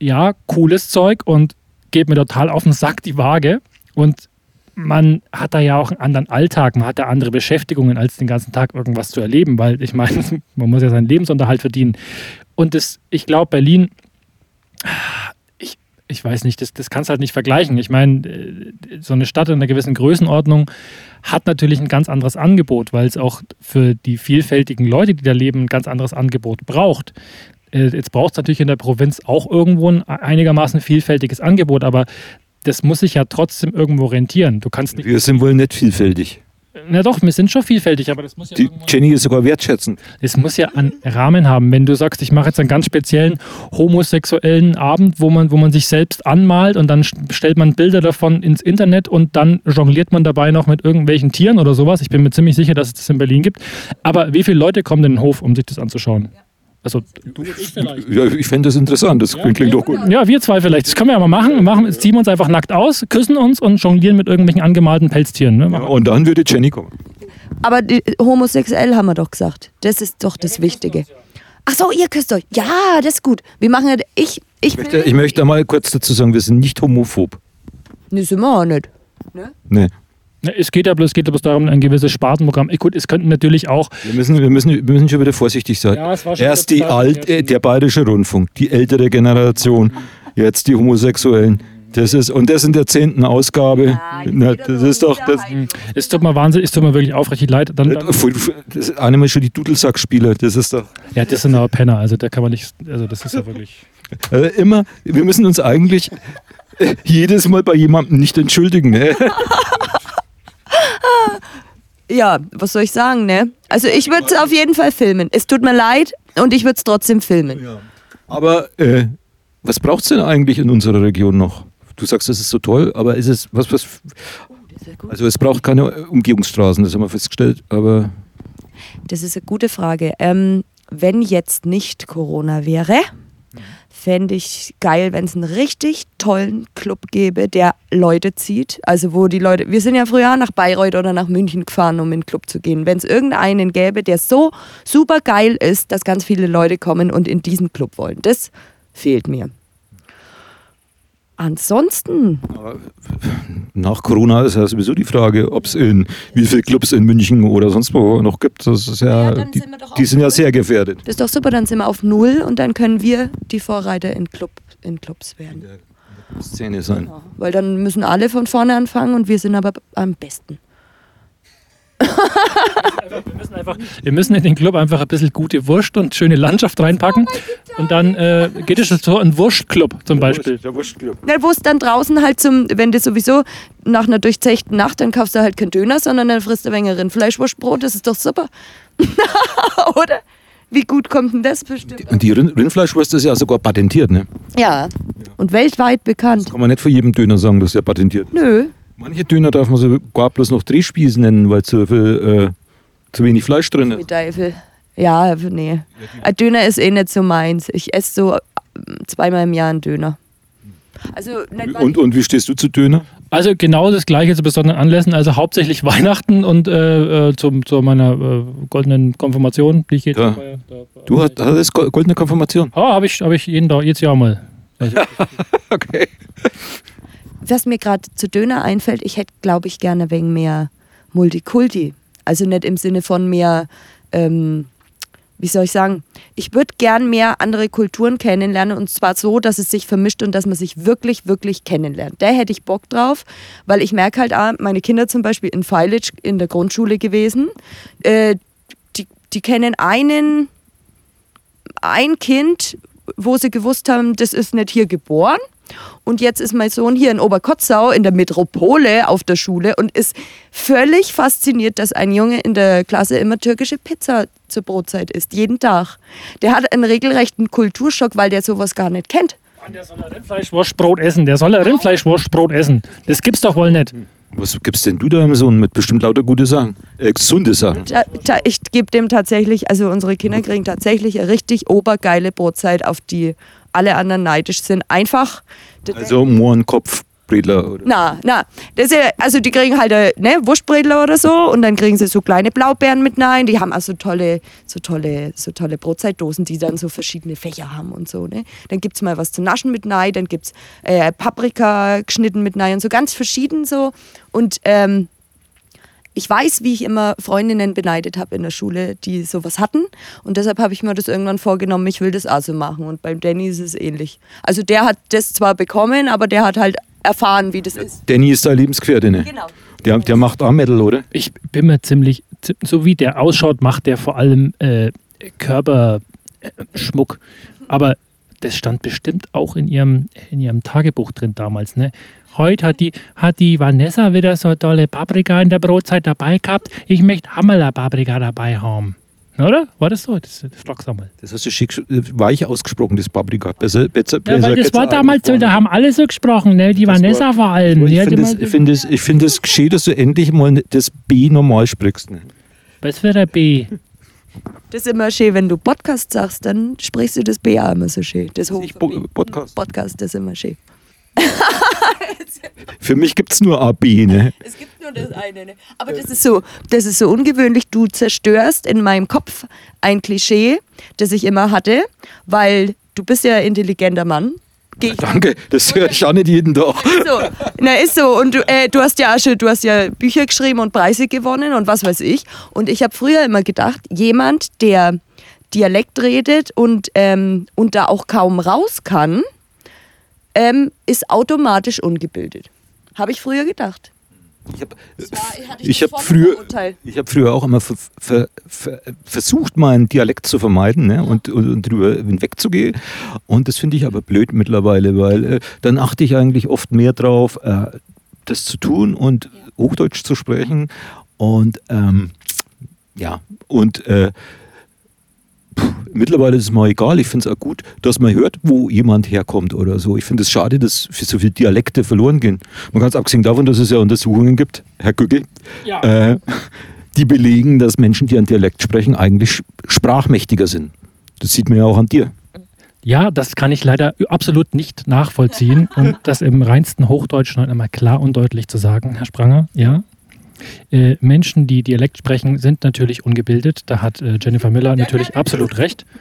ja, cooles Zeug und geht mir total auf den Sack die Waage und man hat da ja auch einen anderen Alltag, man hat da andere Beschäftigungen, als den ganzen Tag irgendwas zu erleben, weil ich meine, man muss ja seinen Lebensunterhalt verdienen. Und das, ich glaube, Berlin, ich, ich weiß nicht, das, das kannst du halt nicht vergleichen. Ich meine, äh, so eine Stadt in einer gewissen Größenordnung hat natürlich ein ganz anderes Angebot, weil es auch für die vielfältigen Leute, die da leben, ein ganz anderes Angebot braucht. Äh, jetzt braucht es natürlich in der Provinz auch irgendwo ein einigermaßen vielfältiges Angebot, aber das muss sich ja trotzdem irgendwo rentieren. Du kannst nicht. Wir sind wohl nicht vielfältig. Na doch, wir sind schon vielfältig, aber das muss ja. Die Jenny ist sogar wertschätzend. Es muss ja einen Rahmen haben. Wenn du sagst, ich mache jetzt einen ganz speziellen homosexuellen Abend, wo man, wo man sich selbst anmalt und dann stellt man Bilder davon ins Internet und dann jongliert man dabei noch mit irgendwelchen Tieren oder sowas. Ich bin mir ziemlich sicher, dass es das in Berlin gibt. Aber wie viele Leute kommen in den Hof, um sich das anzuschauen? Ja. Also du und ich vielleicht. Ja, ich fände das interessant, das ja, klingt doch gut. Ja, wir zwei vielleicht. Das können wir ja mal machen. Wir machen, ziehen uns einfach nackt aus, küssen uns und jonglieren mit irgendwelchen angemalten Pelztieren. Ne? Ja, und dann würde Jenny kommen. Aber die, homosexuell haben wir doch gesagt. Das ist doch das Wichtige. Ach so, ihr küsst euch. Ja, das ist gut. Wir machen ich, ich, ich möchte, ich möchte mal kurz dazu sagen, wir sind nicht homophob. Nee, sind wir auch nicht. Ne? Nee. Es geht ja bloß, geht ja bloß darum, ein gewisses Spartenprogramm. Gut, es könnten natürlich auch. Wir müssen, wir müssen, wir müssen schon wieder vorsichtig sein. Ja, Erst die Alt, äh, der bayerische Rundfunk, die ältere Generation, jetzt die Homosexuellen. Das ist, und das in der zehnten Ausgabe. Ja, Na, das ist doch. Das, es tut mir wahnsinnig, es tut mir wirklich aufrichtig leid. Dann, dann das ist einmal schon die Dudelsack-Spieler, das ist doch. Ja, das sind aber Penner, also da kann man nicht, also das ist ja wirklich. Also immer, wir müssen uns eigentlich jedes Mal bei jemandem nicht entschuldigen. Ne? ja, was soll ich sagen, ne? Also ich würde es auf jeden Fall filmen. Es tut mir leid und ich würde es trotzdem filmen. Ja. Aber äh, was braucht es denn eigentlich in unserer Region noch? Du sagst, das ist so toll, aber ist es was, was. Also es braucht keine Umgehungsstraßen, das haben wir festgestellt, aber. Das ist eine gute Frage. Ähm, wenn jetzt nicht Corona wäre, fände ich geil, wenn es einen richtig tollen Club gäbe, der Leute zieht. Also wo die Leute, wir sind ja früher nach Bayreuth oder nach München gefahren, um in den Club zu gehen. Wenn es irgendeinen gäbe, der so super geil ist, dass ganz viele Leute kommen und in diesen Club wollen. Das fehlt mir. Ansonsten. Nach Corona ist ja sowieso die Frage, ob es in wie viele Clubs in München oder sonst wo noch gibt. Das ist ja, ja die, sind, die sind ja sehr gefährdet. Das ist doch super, dann sind wir auf Null und dann können wir die Vorreiter in, Club, in Clubs werden. In der, Szene sein. Genau. Weil dann müssen alle von vorne anfangen und wir sind aber am besten wir, müssen einfach, wir müssen in den Club einfach ein bisschen gute Wurst und schöne Landschaft reinpacken. Und dann äh, geht es so ein Wurstclub zum Beispiel. Der Wurstclub. Ja, wo es dann draußen halt zum, wenn du sowieso nach einer durchzechten Nacht, dann kaufst du halt keinen Döner, sondern dann frisst du ein wenig Rindfleischwurstbrot. Das ist doch super. Oder? Wie gut kommt denn das bestimmt? Und die Rindfleischwurst ist ja sogar patentiert, ne? Ja. Und weltweit bekannt. Das kann man nicht für jeden Döner sagen, das ist ja patentiert. Nö. Manche Döner darf man sogar bloß noch Drehspieß nennen, weil zu, viel, äh, zu wenig Fleisch drin ist. Teufel. Ja, nee. Ein Döner ist eh nicht so meins. Ich esse so äh, zweimal im Jahr einen Döner. Also, und, und wie stehst du zu Döner? Also genau das gleiche zu besonderen Anlässen, also hauptsächlich Weihnachten und äh, äh zum, zu meiner äh, goldenen Konfirmation, die ich jetzt ja. Dabei, da, Du hast, hattest goldene Konfirmation? Ja, habe ich, hab ich jeden, jedes Jahr mal. Also, okay was mir gerade zu Döner einfällt, ich hätte, glaube ich, gerne wegen mehr Multikulti. Also nicht im Sinne von mehr, ähm, wie soll ich sagen, ich würde gern mehr andere Kulturen kennenlernen und zwar so, dass es sich vermischt und dass man sich wirklich, wirklich kennenlernt. Da hätte ich Bock drauf, weil ich merke halt, ah, meine Kinder zum Beispiel in Feilic in der Grundschule gewesen, äh, die, die kennen einen, ein Kind, wo sie gewusst haben, das ist nicht hier geboren und jetzt ist mein Sohn hier in Oberkotzau in der Metropole auf der Schule und ist völlig fasziniert, dass ein Junge in der Klasse immer türkische Pizza zur Brotzeit isst, jeden Tag. Der hat einen regelrechten Kulturschock, weil der sowas gar nicht kennt. Der soll ein Rindfleischwurstbrot essen. Der soll ein Rindfleischwurstbrot essen. Das gibt's doch wohl nicht. Was gibst denn du deinem Sohn mit bestimmt lauter gute Sachen? Äh, gesunde Sachen. Ich gebe dem tatsächlich, also unsere Kinder kriegen tatsächlich eine richtig obergeile Brotzeit, auf die alle anderen neidisch sind. Einfach. Also Mohrenkopf. Oder? Na, na. Das ist ja, also die kriegen halt äh, ne, Wurstbredler oder so und dann kriegen sie so kleine Blaubeeren mit rein. Die haben also tolle, so tolle, so tolle Brotzeitdosen, die dann so verschiedene Fächer haben und so. Ne? Dann gibt es mal was zu naschen mit rein, dann gibt es äh, Paprika geschnitten mit rein und so ganz verschieden so. Und ähm, ich weiß, wie ich immer Freundinnen beneidet habe in der Schule, die sowas hatten. Und deshalb habe ich mir das irgendwann vorgenommen, ich will das auch so machen. Und beim Danny ist es ähnlich. Also der hat das zwar bekommen, aber der hat halt erfahren, wie das ist. Danny ist deine Lebensgefährtin. Ne? Genau. Der, der macht auch Metal, oder? Ich bin mir ziemlich, so wie der ausschaut, macht der vor allem äh, Körperschmuck. Aber das stand bestimmt auch in ihrem, in ihrem Tagebuch drin damals. Ne? Heute hat die, hat die Vanessa wieder so tolle Paprika in der Brotzeit dabei gehabt. Ich möchte Hammerler Paprika dabei haben. Oder? War das so? Das, das frag's mal. Das hast du schick, weich ausgesprochen, das Paprika. Besser, besser, Ja, weil das war damals so, da haben alle so gesprochen, ne? Die Das Vanessa war- vor allem. Ich finde es ich find ich find es geschehen, dass du endlich mal das B normal sprichst. Ne? Was für ein B? Das ist immer schön, wenn du Podcast sagst, dann sprichst du das B auch immer so schön. Das Ich Bo Podcast. Podcast, das ist immer schön. Für mich gibt es nur A, B. Ne? Es gibt nur das eine, ne? Aber das ist so, das ist so ungewöhnlich. Du zerstörst in meinem Kopf ein Klischee, das ich immer hatte, weil du bist ja ein intelligenter Mann. Geh Danke, das höre ich auch nicht jeden Tag. so. Na, ist so. Und du, äh, du hast ja auch schon, du hast ja Bücher geschrieben und Preise gewonnen und was weiß ich. Und ich habe früher immer gedacht, jemand, der Dialekt redet und, ähm, und da auch kaum raus kann, ähm, ist automatisch ungebildet. Habe ich früher gedacht. Ich habe ich hab früher, ich hab früher auch immer ver, ver, ver, versucht, meinen Dialekt zu vermeiden ne? und, und, und drüber hinwegzugehen. Und das finde ich aber blöd mittlerweile, weil äh, dann achte ich eigentlich oft mehr drauf, äh, das zu tun und Hochdeutsch zu sprechen. Und ähm, ja, und äh, mittlerweile ist es mal egal. Ich finde es auch gut, dass man hört, wo jemand herkommt oder so. Ich finde es schade, dass für so viele Dialekte verloren gehen. Man ganz abgesehen davon, dass es ja Untersuchungen gibt, Herr Gügel, Ja. äh, die belegen, dass Menschen, die einen Dialekt sprechen, eigentlich sprachmächtiger sind. Das sieht man ja auch an dir. Ja, das kann ich leider absolut nicht nachvollziehen und das im reinsten Hochdeutsch noch einmal klar und deutlich zu sagen, Herr Spranger. Ja. Äh, Menschen, die Dialekt sprechen, sind natürlich ungebildet. Da hat äh, Jennifer Miller natürlich absolut recht.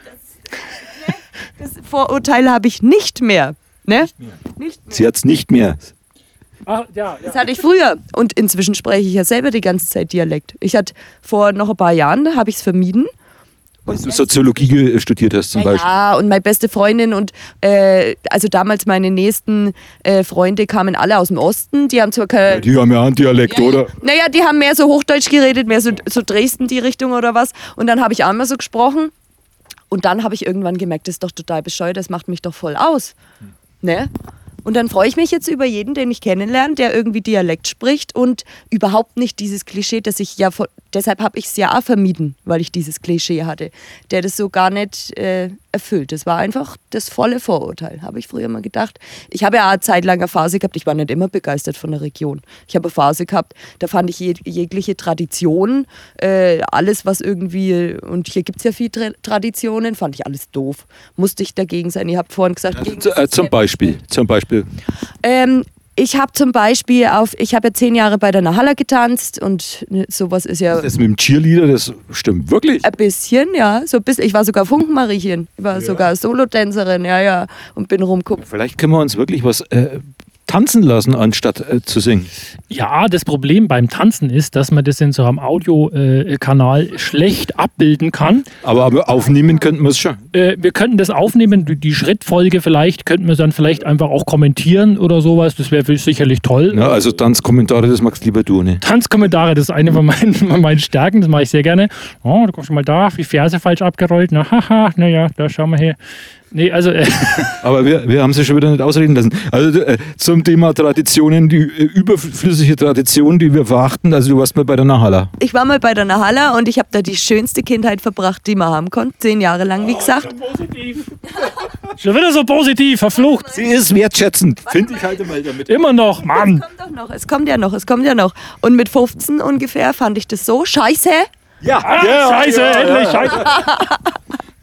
Das Vorurteil habe ich nicht mehr. Ne? Nicht mehr. Sie hat es nicht mehr. Ah, ja, Das hatte ich früher. Und inzwischen spreche ich ja selber die ganze Zeit Dialekt. Ich hatte vor noch ein paar Jahren, da habe ich es vermieden. Weil du Soziologie studiert hast zum Beispiel. Ja, und meine beste Freundin und äh, also damals meine nächsten äh, Freunde kamen alle aus dem Osten. Die haben zwar keine. Die haben ja einen Dialekt, oder? Naja, die haben mehr so Hochdeutsch geredet, mehr so, so Dresden die Richtung oder was. Und dann habe ich auch immer so gesprochen. Und dann habe ich irgendwann gemerkt, das ist doch total bescheuert, das macht mich doch voll aus. Ne? Und dann freue ich mich jetzt über jeden, den ich kennenlerne, der irgendwie Dialekt spricht und überhaupt nicht dieses Klischee, das ich ja, deshalb habe ich es ja auch vermieden, weil ich dieses Klischee hatte, der das so gar nicht äh, erfüllt. Das war einfach das volle Vorurteil, habe ich früher mal gedacht. Ich habe ja auch eine Zeit lang eine Phase gehabt, ich war nicht immer begeistert von der Region. Ich habe eine Phase gehabt, da fand ich jeg jegliche Tradition, äh, alles was irgendwie, und hier gibt es ja viele Tra Traditionen, fand ich alles doof. Musste ich dagegen sein. Ihr habt vorhin gesagt, Z äh, zum Beispiel. Zum Beispiel. ähm, ich habe zum Beispiel auf, ich habe ja zehn Jahre bei der Nahalla getanzt und ne, sowas ist ja Das mit dem Cheerleader, das stimmt wirklich. ein bisschen, ja, so ein bisschen. Ich war sogar Funkenmariechen, ich war sogar Solotänzerin, ja, ja, und bin rumgucken. Vielleicht können wir uns wirklich was äh, tanzen lassen, anstatt äh, zu singen. Ja, das Problem beim Tanzen ist, dass man das in so einem Audiokanal schlecht abbilden kann. Aber, aber aufnehmen könnten wir es schon. Äh, wir könnten das aufnehmen, die, die Schrittfolge vielleicht, könnten wir dann vielleicht einfach auch kommentieren oder sowas. Das wäre sicherlich toll. Ja, also Tanzkommentare, das magst lieber du, ne? Tanzkommentare, das ist eine von meinen, von meinen Stärken, das mache ich sehr gerne. Oh, du kommst schon mal da, die Ferse falsch abgerollt. Na, haha, naja, da schauen wir her. Nee, also, äh, Aber wir, wir haben sie schon wieder nicht ausreden lassen. Also äh, zum Thema Traditionen, die äh, überflüssige Tradition, die wir verachten. Also du warst mal bei der Nahalla. Ich war mal bei der Nahalla und ich habe da die schönste Kindheit verbracht, die man haben konnte. Zehn Jahre lang, wie gesagt. positiv. schon wieder so positiv, verflucht. Sie ist wertschätzend. Finde ich halt mal damit. Immer noch, Mann. Kommt doch noch, es kommt ja noch, es kommt ja noch. Und mit 15 ungefähr fand ich das so scheiße. Ja, Ah, scheiße, endlich, scheiße.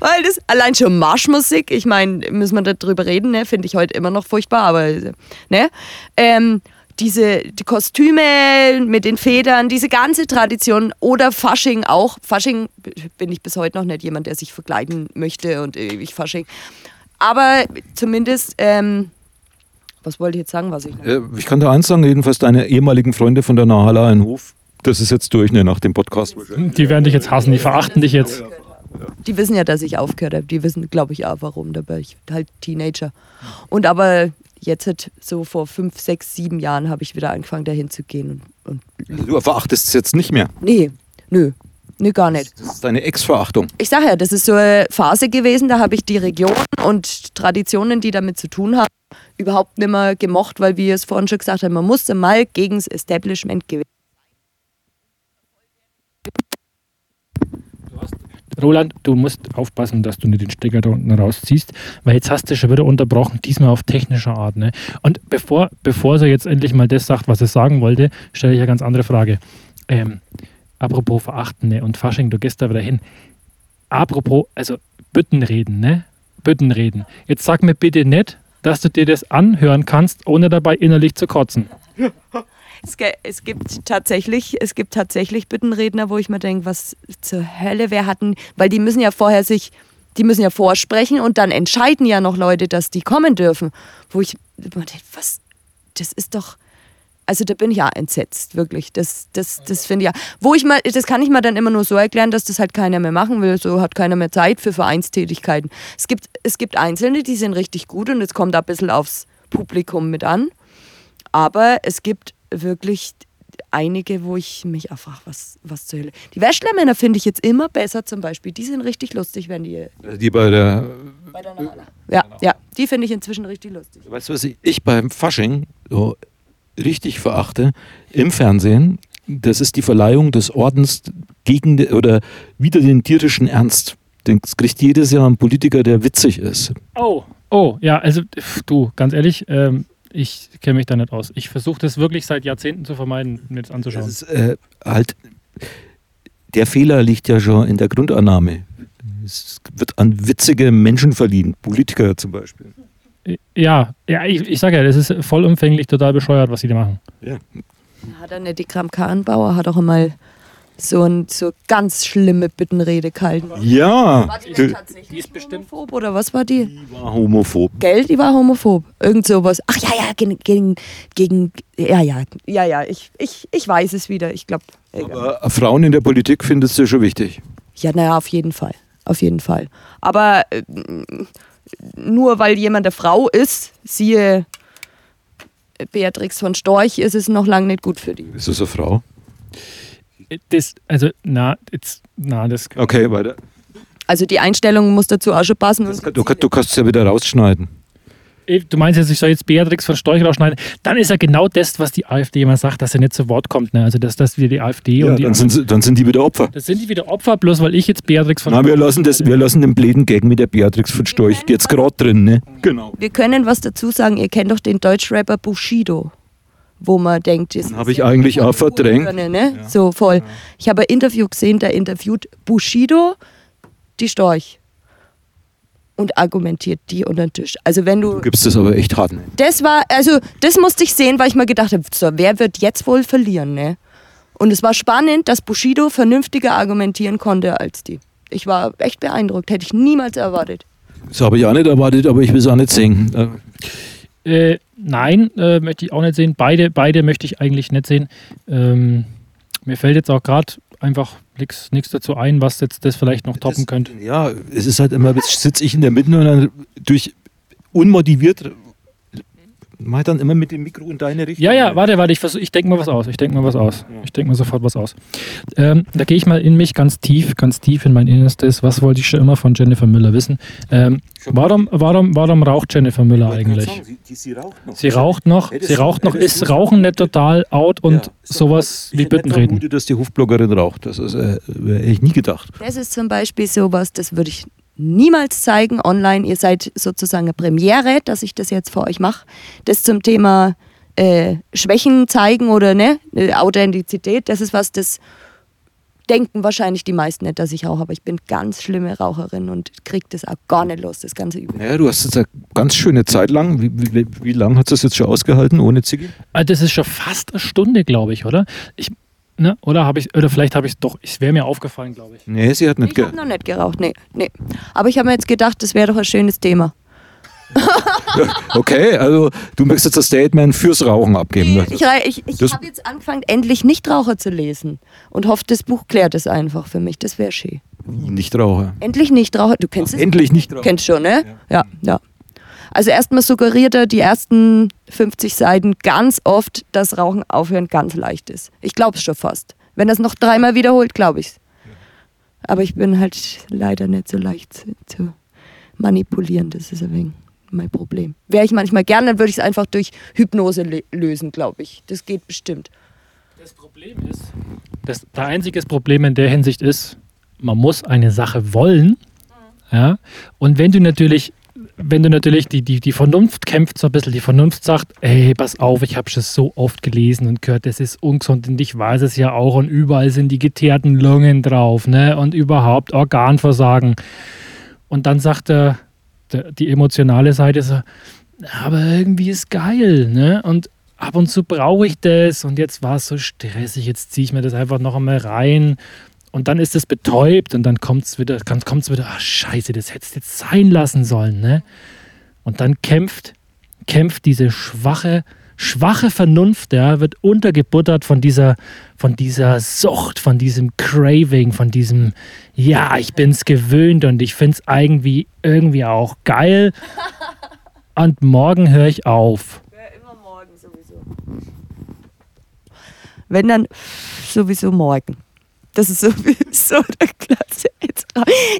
Weil das allein schon Marschmusik, ich meine, müssen wir darüber reden, ne? finde ich heute immer noch furchtbar, aber ne? Ähm, diese die Kostüme mit den Federn, diese ganze Tradition oder Fasching auch. Fasching bin ich bis heute noch nicht jemand, der sich verkleiden möchte und ewig Fasching. Aber zumindest, ähm, was wollte ich jetzt sagen, was ich? Äh, ich kann da eins sagen, jedenfalls deine ehemaligen Freunde von der Nahala in Hof, das ist jetzt durch, ne, nach dem Podcast. Die werden dich jetzt hassen, die verachten dich jetzt. Die wissen ja, dass ich aufgehört habe. Die wissen, glaube ich, auch warum. Da war ich halt Teenager. Und aber jetzt halt so vor fünf, sechs, sieben Jahren habe ich wieder angefangen, dahin zu gehen. Und, und Du verachtest es jetzt nicht mehr. nee, nö, nö, gar nicht. Das ist deine Ex-Verachtung. Ich sage ja, das ist so eine Phase gewesen, da habe ich die Region und Traditionen, die damit zu tun haben, überhaupt nicht mehr gemocht, weil, wie ihr es vorhin schon gesagt habt, man musste mal gegen das Establishment gewinnen. Roland, du musst aufpassen, dass du nicht den Stecker da unten rausziehst, weil jetzt hast du schon wieder unterbrochen, diesmal auf technischer Art. Ne? Und bevor, bevor sie jetzt endlich mal das sagt, was er sagen wollte, stelle ich eine ganz andere Frage. Ähm, apropos Verachten ne? und Fasching, du gehst da wieder hin. Apropos, also Büttenreden, ne? Büttenreden. Jetzt sag mir bitte nicht, dass du dir das anhören kannst, ohne dabei innerlich zu kotzen. Es, es gibt tatsächlich, es gibt tatsächlich Bittenredner, wo ich mir denke, was zur Hölle, wer hatten, weil die müssen ja vorher sich, die müssen ja vorsprechen und dann entscheiden ja noch Leute, dass die kommen dürfen. Wo ich mir denke, was, das ist doch, also da bin ich ja entsetzt, wirklich. Das, das, das finde ich ja. Wo ich mal, das kann ich mir dann immer nur so erklären, dass das halt keiner mehr machen will. So hat keiner mehr Zeit für Vereinstätigkeiten. Es gibt, es gibt Einzelne, die sind richtig gut und es kommt da ein bisschen aufs Publikum mit an. Aber es gibt wirklich einige, wo ich mich auch frage, was, was zur Hölle. Die Wäschlermänner finde ich jetzt immer besser zum Beispiel. Die sind richtig lustig, wenn die Die bei der, bei der Nala. Ja, ja, die finde ich inzwischen richtig lustig. weißt du, was ich, ich beim Fasching so richtig verachte? Im Fernsehen, das ist die Verleihung des Ordens gegen de- oder wider den tierischen Ernst. Das kriegt jedes Jahr ein Politiker, der witzig ist. Oh, oh, ja, also du, ganz ehrlich, ähm, ich kenne mich da nicht aus. Ich versuche das wirklich seit Jahrzehnten zu vermeiden, mir das Das anzuschauen. ist äh, halt, der Fehler liegt ja schon in der Grundannahme. Es wird an witzige Menschen verliehen, Politiker zum Beispiel. Ja, ja ich, ich sage ja, das ist vollumfänglich total bescheuert, was sie da machen. Ja. Hat er nicht die Kram Karrenbauer, hat auch einmal so, ein, so ganz schlimme Bittenrede gehalten. Ja, die, tatsächlich die ist bestimmt homophob oder was war die? die war homophob. Gell, die war homophob. Irgend sowas. Ach ja, ja, gegen, gegen, gegen ja, ja, ja, ja, ich, ich, ich weiß es wieder. Ich glaube, Aber Frauen in der Politik findest du schon wichtig. ja, naja, auf jeden Fall. Auf jeden Fall. Aber äh, nur weil jemand eine Frau ist, siehe Beatrix von Storch, ist es noch lange nicht gut für die. Ist das eine Frau? Das, also, na, jetzt, na, das. Okay, weiter. Also die Einstellung muss dazu auch schon passen. Das, du, du kannst es ja wieder rausschneiden. Du meinst jetzt, ich soll jetzt Beatrix von Storch rausschneiden? Dann ist ja genau das, was die AfD immer sagt, dass er nicht zu Wort kommt. Ne? Also, dass das wieder die AfD Ja, und die. dann, sind, sie- dann sind die wieder Opfer. das sind die wieder Opfer, bloß weil ich jetzt Beatrix von Na, wir lassen, das, wir lassen den bläden Gag mit der Beatrix von Storch jetzt gerade drin, ne? Genau. wir können was dazu sagen. Ihr kennt doch den Deutschrapper Bushido, wo man denkt, das habe ich eigentlich auch verdrängt. Ne? So voll. Ich habe ein Interview gesehen, da interviewt Bushido die Storch und argumentiert die unter den Tisch. Also wenn du Du gibst das aber echt hart, ne? das war, also das musste ich sehen, weil ich mir gedacht habe, so, wer wird jetzt wohl verlieren, ne? Und es war spannend, dass Bushido vernünftiger argumentieren konnte als die. Ich war echt beeindruckt, hätte ich niemals erwartet. Das habe ich auch nicht erwartet, aber ich will es auch nicht sehen. Äh, nein, äh, möchte ich auch nicht sehen. Beide, beide möchte ich eigentlich nicht sehen. Ähm, mir fällt jetzt auch gerade einfach nichts dazu ein, was jetzt das vielleicht noch toppen könnte. Ja, es ist halt immer, jetzt sitze ich in der Mitte und dann durch unmotiviert mach ich dann immer mit dem Mikro in deine Richtung. Ja, ja, warte, warte, ich, versuch- ich denke mal was aus. Ich denke mal was aus. Ich denke mal sofort was aus. Ähm, da gehe ich mal in mich ganz tief, ganz tief in mein Innerstes. Was wollte ich schon immer von Jennifer Müller wissen? Ähm, warum, warum, warum raucht Jennifer Müller eigentlich? sie, sie raucht noch. Sie raucht noch, Hättest sie du- raucht noch, ist Rauchen nicht total out und sowas Ich wie Bittenreden. vermutet, dass die Hofbloggerin raucht. Das ist, äh, hätte ich nie gedacht. Das ist zum Beispiel sowas, das würde ich niemals zeigen online. Ihr seid sozusagen eine Premiere, dass ich das jetzt für euch mache. Das zum Thema äh, Schwächen zeigen oder ne, äh, Authentizität, das ist was, das denken wahrscheinlich die meisten nicht, dass ich rauche, aber ich bin ganz schlimme Raucherin und krieg das auch gar nicht los, das ganze Übel. Ja, du hast jetzt eine ganz schöne Zeit lang. Wie, wie, wie lange hat das jetzt schon ausgehalten ohne Ziggy? Ah, Das ist schon fast eine Stunde, glaube ich, oder? Ich, ne? Oder habe ich, oder vielleicht habe ich es doch, es wäre mir aufgefallen, glaube ich. Nee, sie hat nicht Ich ge habe noch nicht geraucht, nee, nee. Aber ich habe mir jetzt gedacht, das wäre doch ein schönes Thema. Okay, also du möchtest jetzt das Statement fürs Rauchen abgeben. ne? Ich, ich, ich habe jetzt angefangen, endlich Nichtraucher zu lesen und hoffe, das Buch klärt es einfach für mich. Das wäre schön. Nichtraucher. Endlich Nichtraucher. Du kennst es? Endlich Nichtraucher. Kennst schon, ne? Ja, ja. Also erstmal suggeriert er die ersten 50 Seiten ganz oft, dass Rauchen aufhören ganz leicht ist. Ich glaube es schon fast. Wenn er es noch dreimal wiederholt, glaube ich es. Aber ich bin halt leider nicht so leicht zu, manipulieren. Das ist ein wenig mein Problem. Wäre ich manchmal gern, dann würde ich es einfach durch Hypnose lösen, glaube ich. Das geht bestimmt. Das Problem ist, das, das einzige Problem in der Hinsicht ist, man muss eine Sache wollen. Ja? Und wenn du natürlich, wenn du natürlich die, die, die Vernunft kämpft so ein bisschen, die Vernunft sagt, ey, pass auf, ich habe es so oft gelesen und gehört, das ist ungesund und ich weiß es ja auch und überall sind die geteerten Lungen drauf, ne? Und überhaupt Organversagen. Und dann sagt er, der, die emotionale Seite so, aber irgendwie ist geil, ne? Und ab und zu brauche ich das und jetzt war es so stressig, jetzt ziehe ich mir das einfach noch einmal rein und dann ist es betäubt und dann kommt es wieder, dann kommt's wieder, ach scheiße, das hättest du jetzt sein lassen sollen, ne? Und dann kämpft, kämpft diese schwache, schwache Vernunft, ja, wird untergebuttert von dieser, von dieser Sucht, von diesem Craving, von diesem, ja, ich bin's gewöhnt und ich find's irgendwie, irgendwie auch geil. Und morgen höre ich auf. immer morgen sowieso. Wenn dann sowieso morgen. Das ist sowieso der Klasse. Jetzt,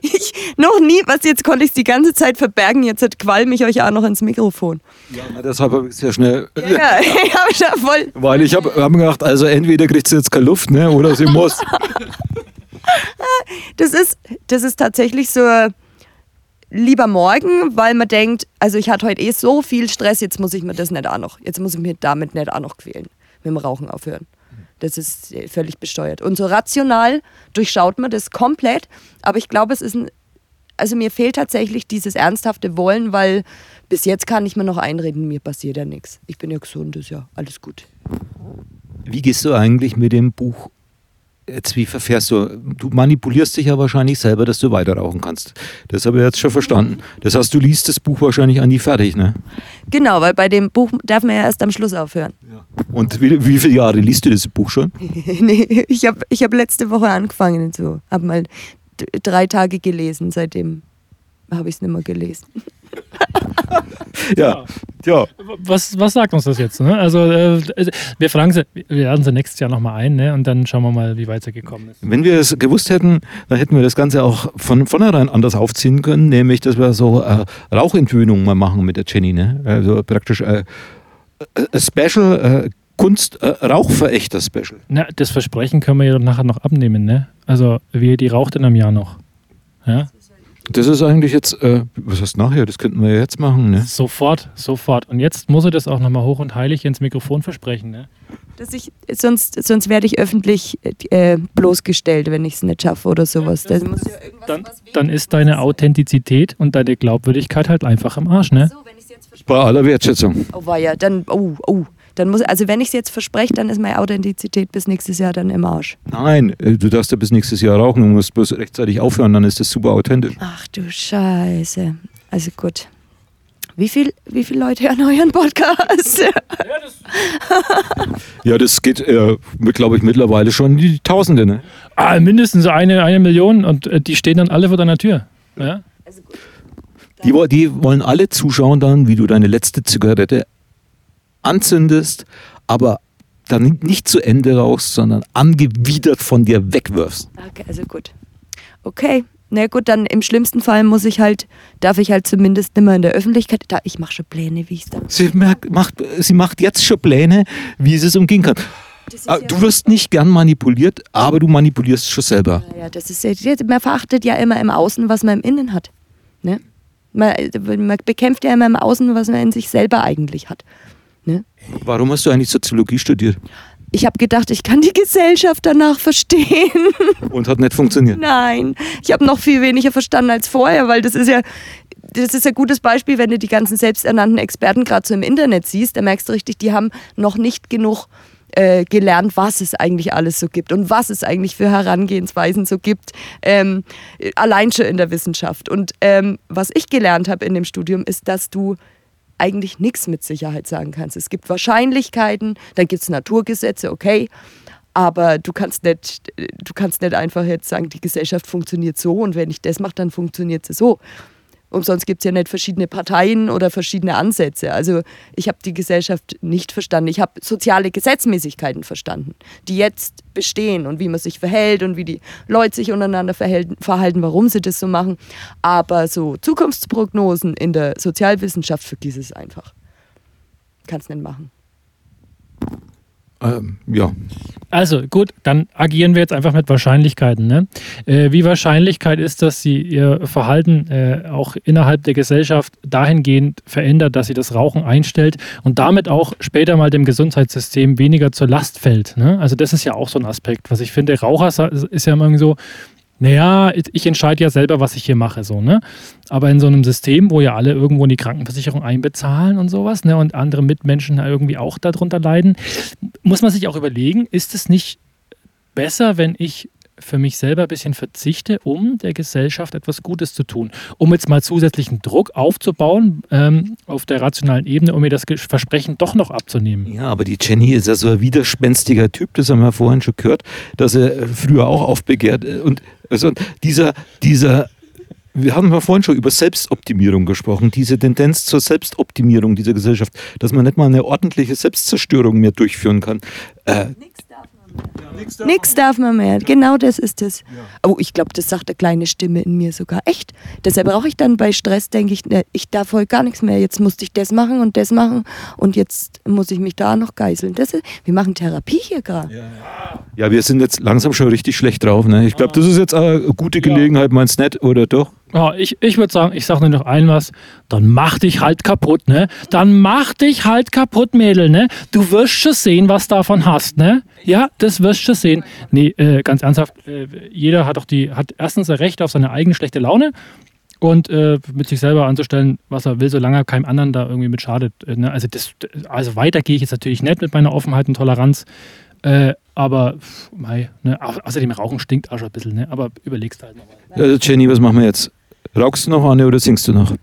ich, noch nie, was jetzt konnte ich die ganze Zeit verbergen, jetzt hat qualm ich euch auch noch ins Mikrofon. Ja, deshalb habe ich sehr schnell. Ja, ich habe schon voll. Weil ich habe hab mir gedacht, also entweder kriegt sie jetzt keine Luft, ne, oder sie muss. Das ist, das ist tatsächlich so lieber morgen, weil man denkt, also ich hatte heute eh so viel Stress, jetzt muss ich mir das nicht auch noch, jetzt muss ich mir damit nicht auch noch quälen, mit dem Rauchen aufhören. Das ist äh, völlig besteuert. Und so rational durchschaut man das komplett, aber ich glaube, es ist ein, also mir fehlt tatsächlich dieses ernsthafte Wollen, weil bis jetzt kann ich mir noch einreden, mir passiert ja nichts. Ich bin ja gesund, ist ja alles gut. Wie gehst du eigentlich mit dem Buch jetzt, wie verfährst du? Du manipulierst dich ja wahrscheinlich selber, dass du weiter rauchen kannst. Das habe ich jetzt schon verstanden. Das heißt, du liest das Buch wahrscheinlich an nie fertig, ne? Genau, weil bei dem Buch darf man ja erst am Schluss aufhören. Und wie, wie viele Jahre liest du das Buch schon? nee, ich habe ich hab letzte Woche angefangen und so. Habe mal drei Tage gelesen. Seitdem habe ich es nicht mehr gelesen. Ja. Ja. Was, was sagt uns das jetzt? Ne? Also, äh, wir fragen sie, wir werden sie nächstes Jahr nochmal ein ne? und dann schauen wir mal, wie weit sie gekommen ist. Wenn wir es gewusst hätten, dann hätten wir das Ganze auch von vornherein anders aufziehen können, nämlich, dass wir so äh, Rauchentwöhnung mal machen mit der Jenny, ne? Also praktisch äh, äh, Special, äh, Kunst, äh, Rauchverächter-Special. Na, das Versprechen können wir ja nachher noch abnehmen. Ne? Also, wie die raucht in einem Jahr noch. Ja? Das ist eigentlich jetzt, äh, was heißt nachher? Das könnten wir ja jetzt machen, ne? Sofort, sofort. Und jetzt muss er das auch nochmal hoch und heilig ins Mikrofon versprechen. Ne? Dass ich, sonst sonst werde ich öffentlich äh, bloßgestellt, wenn ich es nicht schaffe oder sowas. Das muss ja irgendwas, Dann, was dann ist deine Authentizität und deine Glaubwürdigkeit halt einfach im Arsch. Ne? So, wenn jetzt verspreche. Bei aller Wertschätzung. Oh, war ja, dann, oh, oh. Dann muss, also wenn ich es jetzt verspreche, dann ist meine Authentizität bis nächstes Jahr dann im Arsch. Nein, äh, du darfst ja bis nächstes Jahr rauchen, du musst bloß rechtzeitig aufhören, dann ist das super authentisch. Ach du Scheiße. Also gut. Wie viel, wie viele Leute hören euren Podcast? Ja, das geht, äh, glaube ich, mittlerweile schon in die Tausende, ne? Ah, mindestens eine, eine Million und äh, die stehen dann alle vor deiner Tür. Ja? Die, wo- die wollen alle zuschauen dann, wie du deine letzte Zigarette anzündest, aber dann nicht zu Ende rauchst, sondern angewidert von dir wegwirfst. Okay, also gut. Okay. Na gut, dann im schlimmsten Fall muss ich halt, darf ich halt zumindest nicht mehr in der Öffentlichkeit. Da, ich mache schon Pläne, wie ich es dann. Sie, merkt, macht, sie macht jetzt schon Pläne, wie sie es umgehen kann. Ah, Du wirst nicht gern manipuliert, aber du manipulierst schon selber. Ja, das ist ja, man verachtet ja immer im Außen, was man im Innen hat. Ne? Man, man bekämpft ja immer im Außen, was man in sich selber eigentlich hat. Warum hast du eigentlich Soziologie studiert? ich habe gedacht, ich kann die Gesellschaft danach verstehen. Und hat nicht funktioniert. Nein, ich habe noch viel weniger verstanden als vorher, weil das ist ja, das ist ein gutes Beispiel, wenn du die ganzen selbsternannten Experten gerade so im Internet siehst, da merkst du richtig, die haben noch nicht genug äh, gelernt, was es eigentlich alles so gibt und was es eigentlich für Herangehensweisen so gibt, ähm, allein schon in der Wissenschaft. Und ähm, was ich gelernt habe in dem Studium, ist, dass du eigentlich nichts mit Sicherheit sagen kannst. Es gibt Wahrscheinlichkeiten, dann gibt es Naturgesetze, okay. Aber du kannst, nicht, du kannst nicht einfach jetzt sagen, die Gesellschaft funktioniert so und wenn ich das mache, dann funktioniert sie so. Umsonst gibt es ja nicht verschiedene Parteien oder verschiedene Ansätze. Also ich habe die Gesellschaft nicht verstanden. Ich habe soziale Gesetzmäßigkeiten verstanden, die jetzt bestehen und wie man sich verhält und wie die Leute sich untereinander verhalten, warum sie das so machen. Aber so Zukunftsprognosen in der Sozialwissenschaft, vergiss es einfach. Kannst nicht machen. Ähm, ja. Also gut, dann agieren wir jetzt einfach mit Wahrscheinlichkeiten. Ne? Äh, wie Wahrscheinlichkeit ist, dass sie ihr Verhalten äh, auch innerhalb der Gesellschaft dahingehend verändert, dass sie das Rauchen einstellt und damit auch später mal dem Gesundheitssystem weniger zur Last fällt. Ne? Also das ist ja auch so ein Aspekt, was ich finde. Raucher ist ja immer so, naja, ich entscheide ja selber, was ich hier mache, so, ne? Aber in so einem System, wo ja alle irgendwo in die Krankenversicherung einbezahlen und sowas, ne, und andere Mitmenschen irgendwie auch darunter leiden, muss man sich auch überlegen, ist es nicht besser, wenn ich für mich selber ein bisschen verzichte, um der Gesellschaft etwas Gutes zu tun. Um jetzt mal zusätzlichen Druck aufzubauen ähm, auf der rationalen Ebene, um mir das Versprechen doch noch abzunehmen. Ja, aber die Jenny ist ja so ein widerspenstiger Typ, das haben wir vorhin schon gehört, dass er früher auch aufbegehrt. Und also dieser, dieser wir haben ja vorhin schon über Selbstoptimierung gesprochen, diese Tendenz zur Selbstoptimierung dieser Gesellschaft, dass man nicht mal eine ordentliche Selbstzerstörung mehr durchführen kann. Äh, Nichts darf man mehr. Genau das ist es. Oh, ich glaube, das sagt eine kleine Stimme in mir sogar. Echt? Deshalb brauche ich dann bei Stress, denke ich, ne, ich darf heute gar nichts mehr. Jetzt musste ich das machen und das machen und jetzt muss ich mich da noch geißeln. Das ist, wir machen Therapie hier gerade. Ja, ja. wir sind jetzt langsam schon richtig schlecht drauf. Ne? Ich glaube, das ist jetzt eine gute Gelegenheit, meinst du nicht, oder doch? Ja, ich, ich würde sagen, ich sage nur noch ein was, dann mach dich halt kaputt, ne? Dann mach dich halt kaputt, Mädel, ne? Du wirst schon sehen, was davon hast, ne? Ja, das wirst du sehen. Nee, äh, ganz ernsthaft, äh, jeder hat doch die, hat erstens ein Recht auf seine eigene schlechte Laune und äh, mit sich selber anzustellen, was er will, solange er keinem anderen da irgendwie mit schadet. Äh, ne? Also, das, also weiter gehe ich jetzt natürlich nicht mit meiner Offenheit und Toleranz. Äh, aber, mei, ne? außerdem Rauchen stinkt auch schon ein bisschen, ne? aber überlegst halt noch. Ja, Jenny, was machen wir jetzt? Rauchst du noch eine oder singst du noch?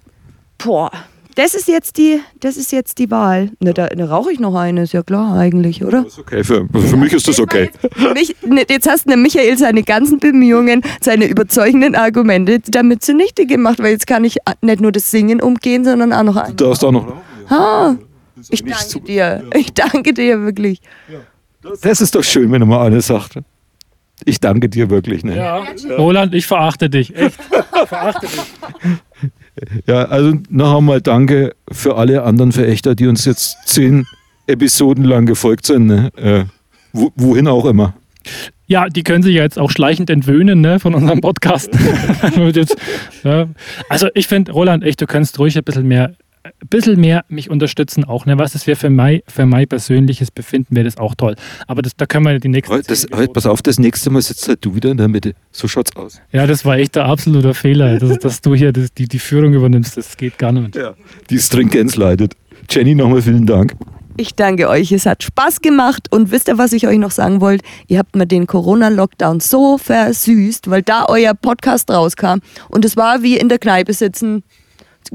Boah, das ist jetzt die, das ist jetzt die Wahl. Ne, da, da rauche ich noch eine, ist ja klar eigentlich, oder? Das ist okay, für, für mich ist das okay. Jetzt, mich, jetzt hast du Michael seine ganzen Bemühungen, seine überzeugenden Argumente damit zunichte gemacht, weil jetzt kann ich nicht nur das Singen umgehen, sondern auch noch ein. Du darfst auch noch rauchen. Ah, ich danke dir. Ich danke dir wirklich. Das ist doch schön, wenn du mal eine sagt. Ich danke dir wirklich. Ne? Ja. Roland, ich verachte dich. Echt. verachte dich. Ja, also noch einmal danke für alle anderen Verächter, die uns jetzt zehn Episoden lang gefolgt sind. Ne? Äh, wohin auch immer. Ja, die können sich ja jetzt auch schleichend entwöhnen ne, von unserem Podcast. Also ich finde, Roland, echt, du kannst ruhig ein bisschen mehr ein bisschen mehr mich unterstützen auch. Ne? Was das wäre für mein, für mein persönliches Befinden, wäre das auch toll. Aber das, da können wir die nächste das, halt, Pass auf, das nächste Mal sitzt halt du wieder in der Mitte. So schaut's aus. Ja, das war echt der absolute Fehler, dass, dass du hier das, die, die Führung übernimmst. Das geht gar nicht. Ja, die Stringenz leidet. Jenny, nochmal vielen Dank. Ich danke euch, es hat Spaß gemacht und wisst ihr, was ich euch noch sagen wollte? Ihr habt mir den Corona-Lockdown so versüßt, weil da euer Podcast rauskam und es war wie in der Kneipe sitzen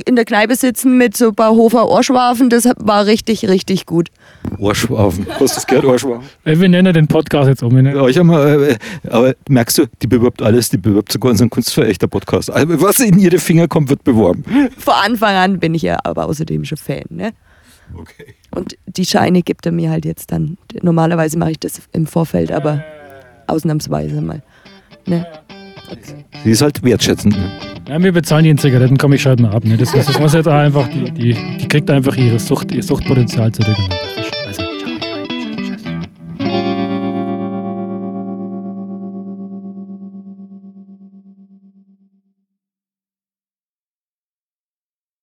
in der Kneipe sitzen mit so ein paar Hofer Ohrschwafen, das war richtig, richtig gut. Ohrschwafen. Hast du das gehört, Ohrschwafen? Äh, wir nennen den Podcast jetzt um. Ja, ich mal, äh, aber merkst du, die bewirbt alles, die bewirbt sogar unseren Kunstverächter-Podcast. Also, was in ihre Finger kommt, wird beworben. Vor Anfang an bin ich ja aber außerdem schon Fan. Ne? Okay. Und die Scheine gibt er mir halt jetzt dann. Normalerweise mache ich das im Vorfeld, aber ausnahmsweise mal. Ne? Okay. Sie ist halt wertschätzend. Ja, wir bezahlen die in Zigaretten, komme ich halt mal ab. Ne? Das, das muss jetzt einfach, die, die, die kriegt einfach ihre Sucht, ihr Suchtpotenzial zurück.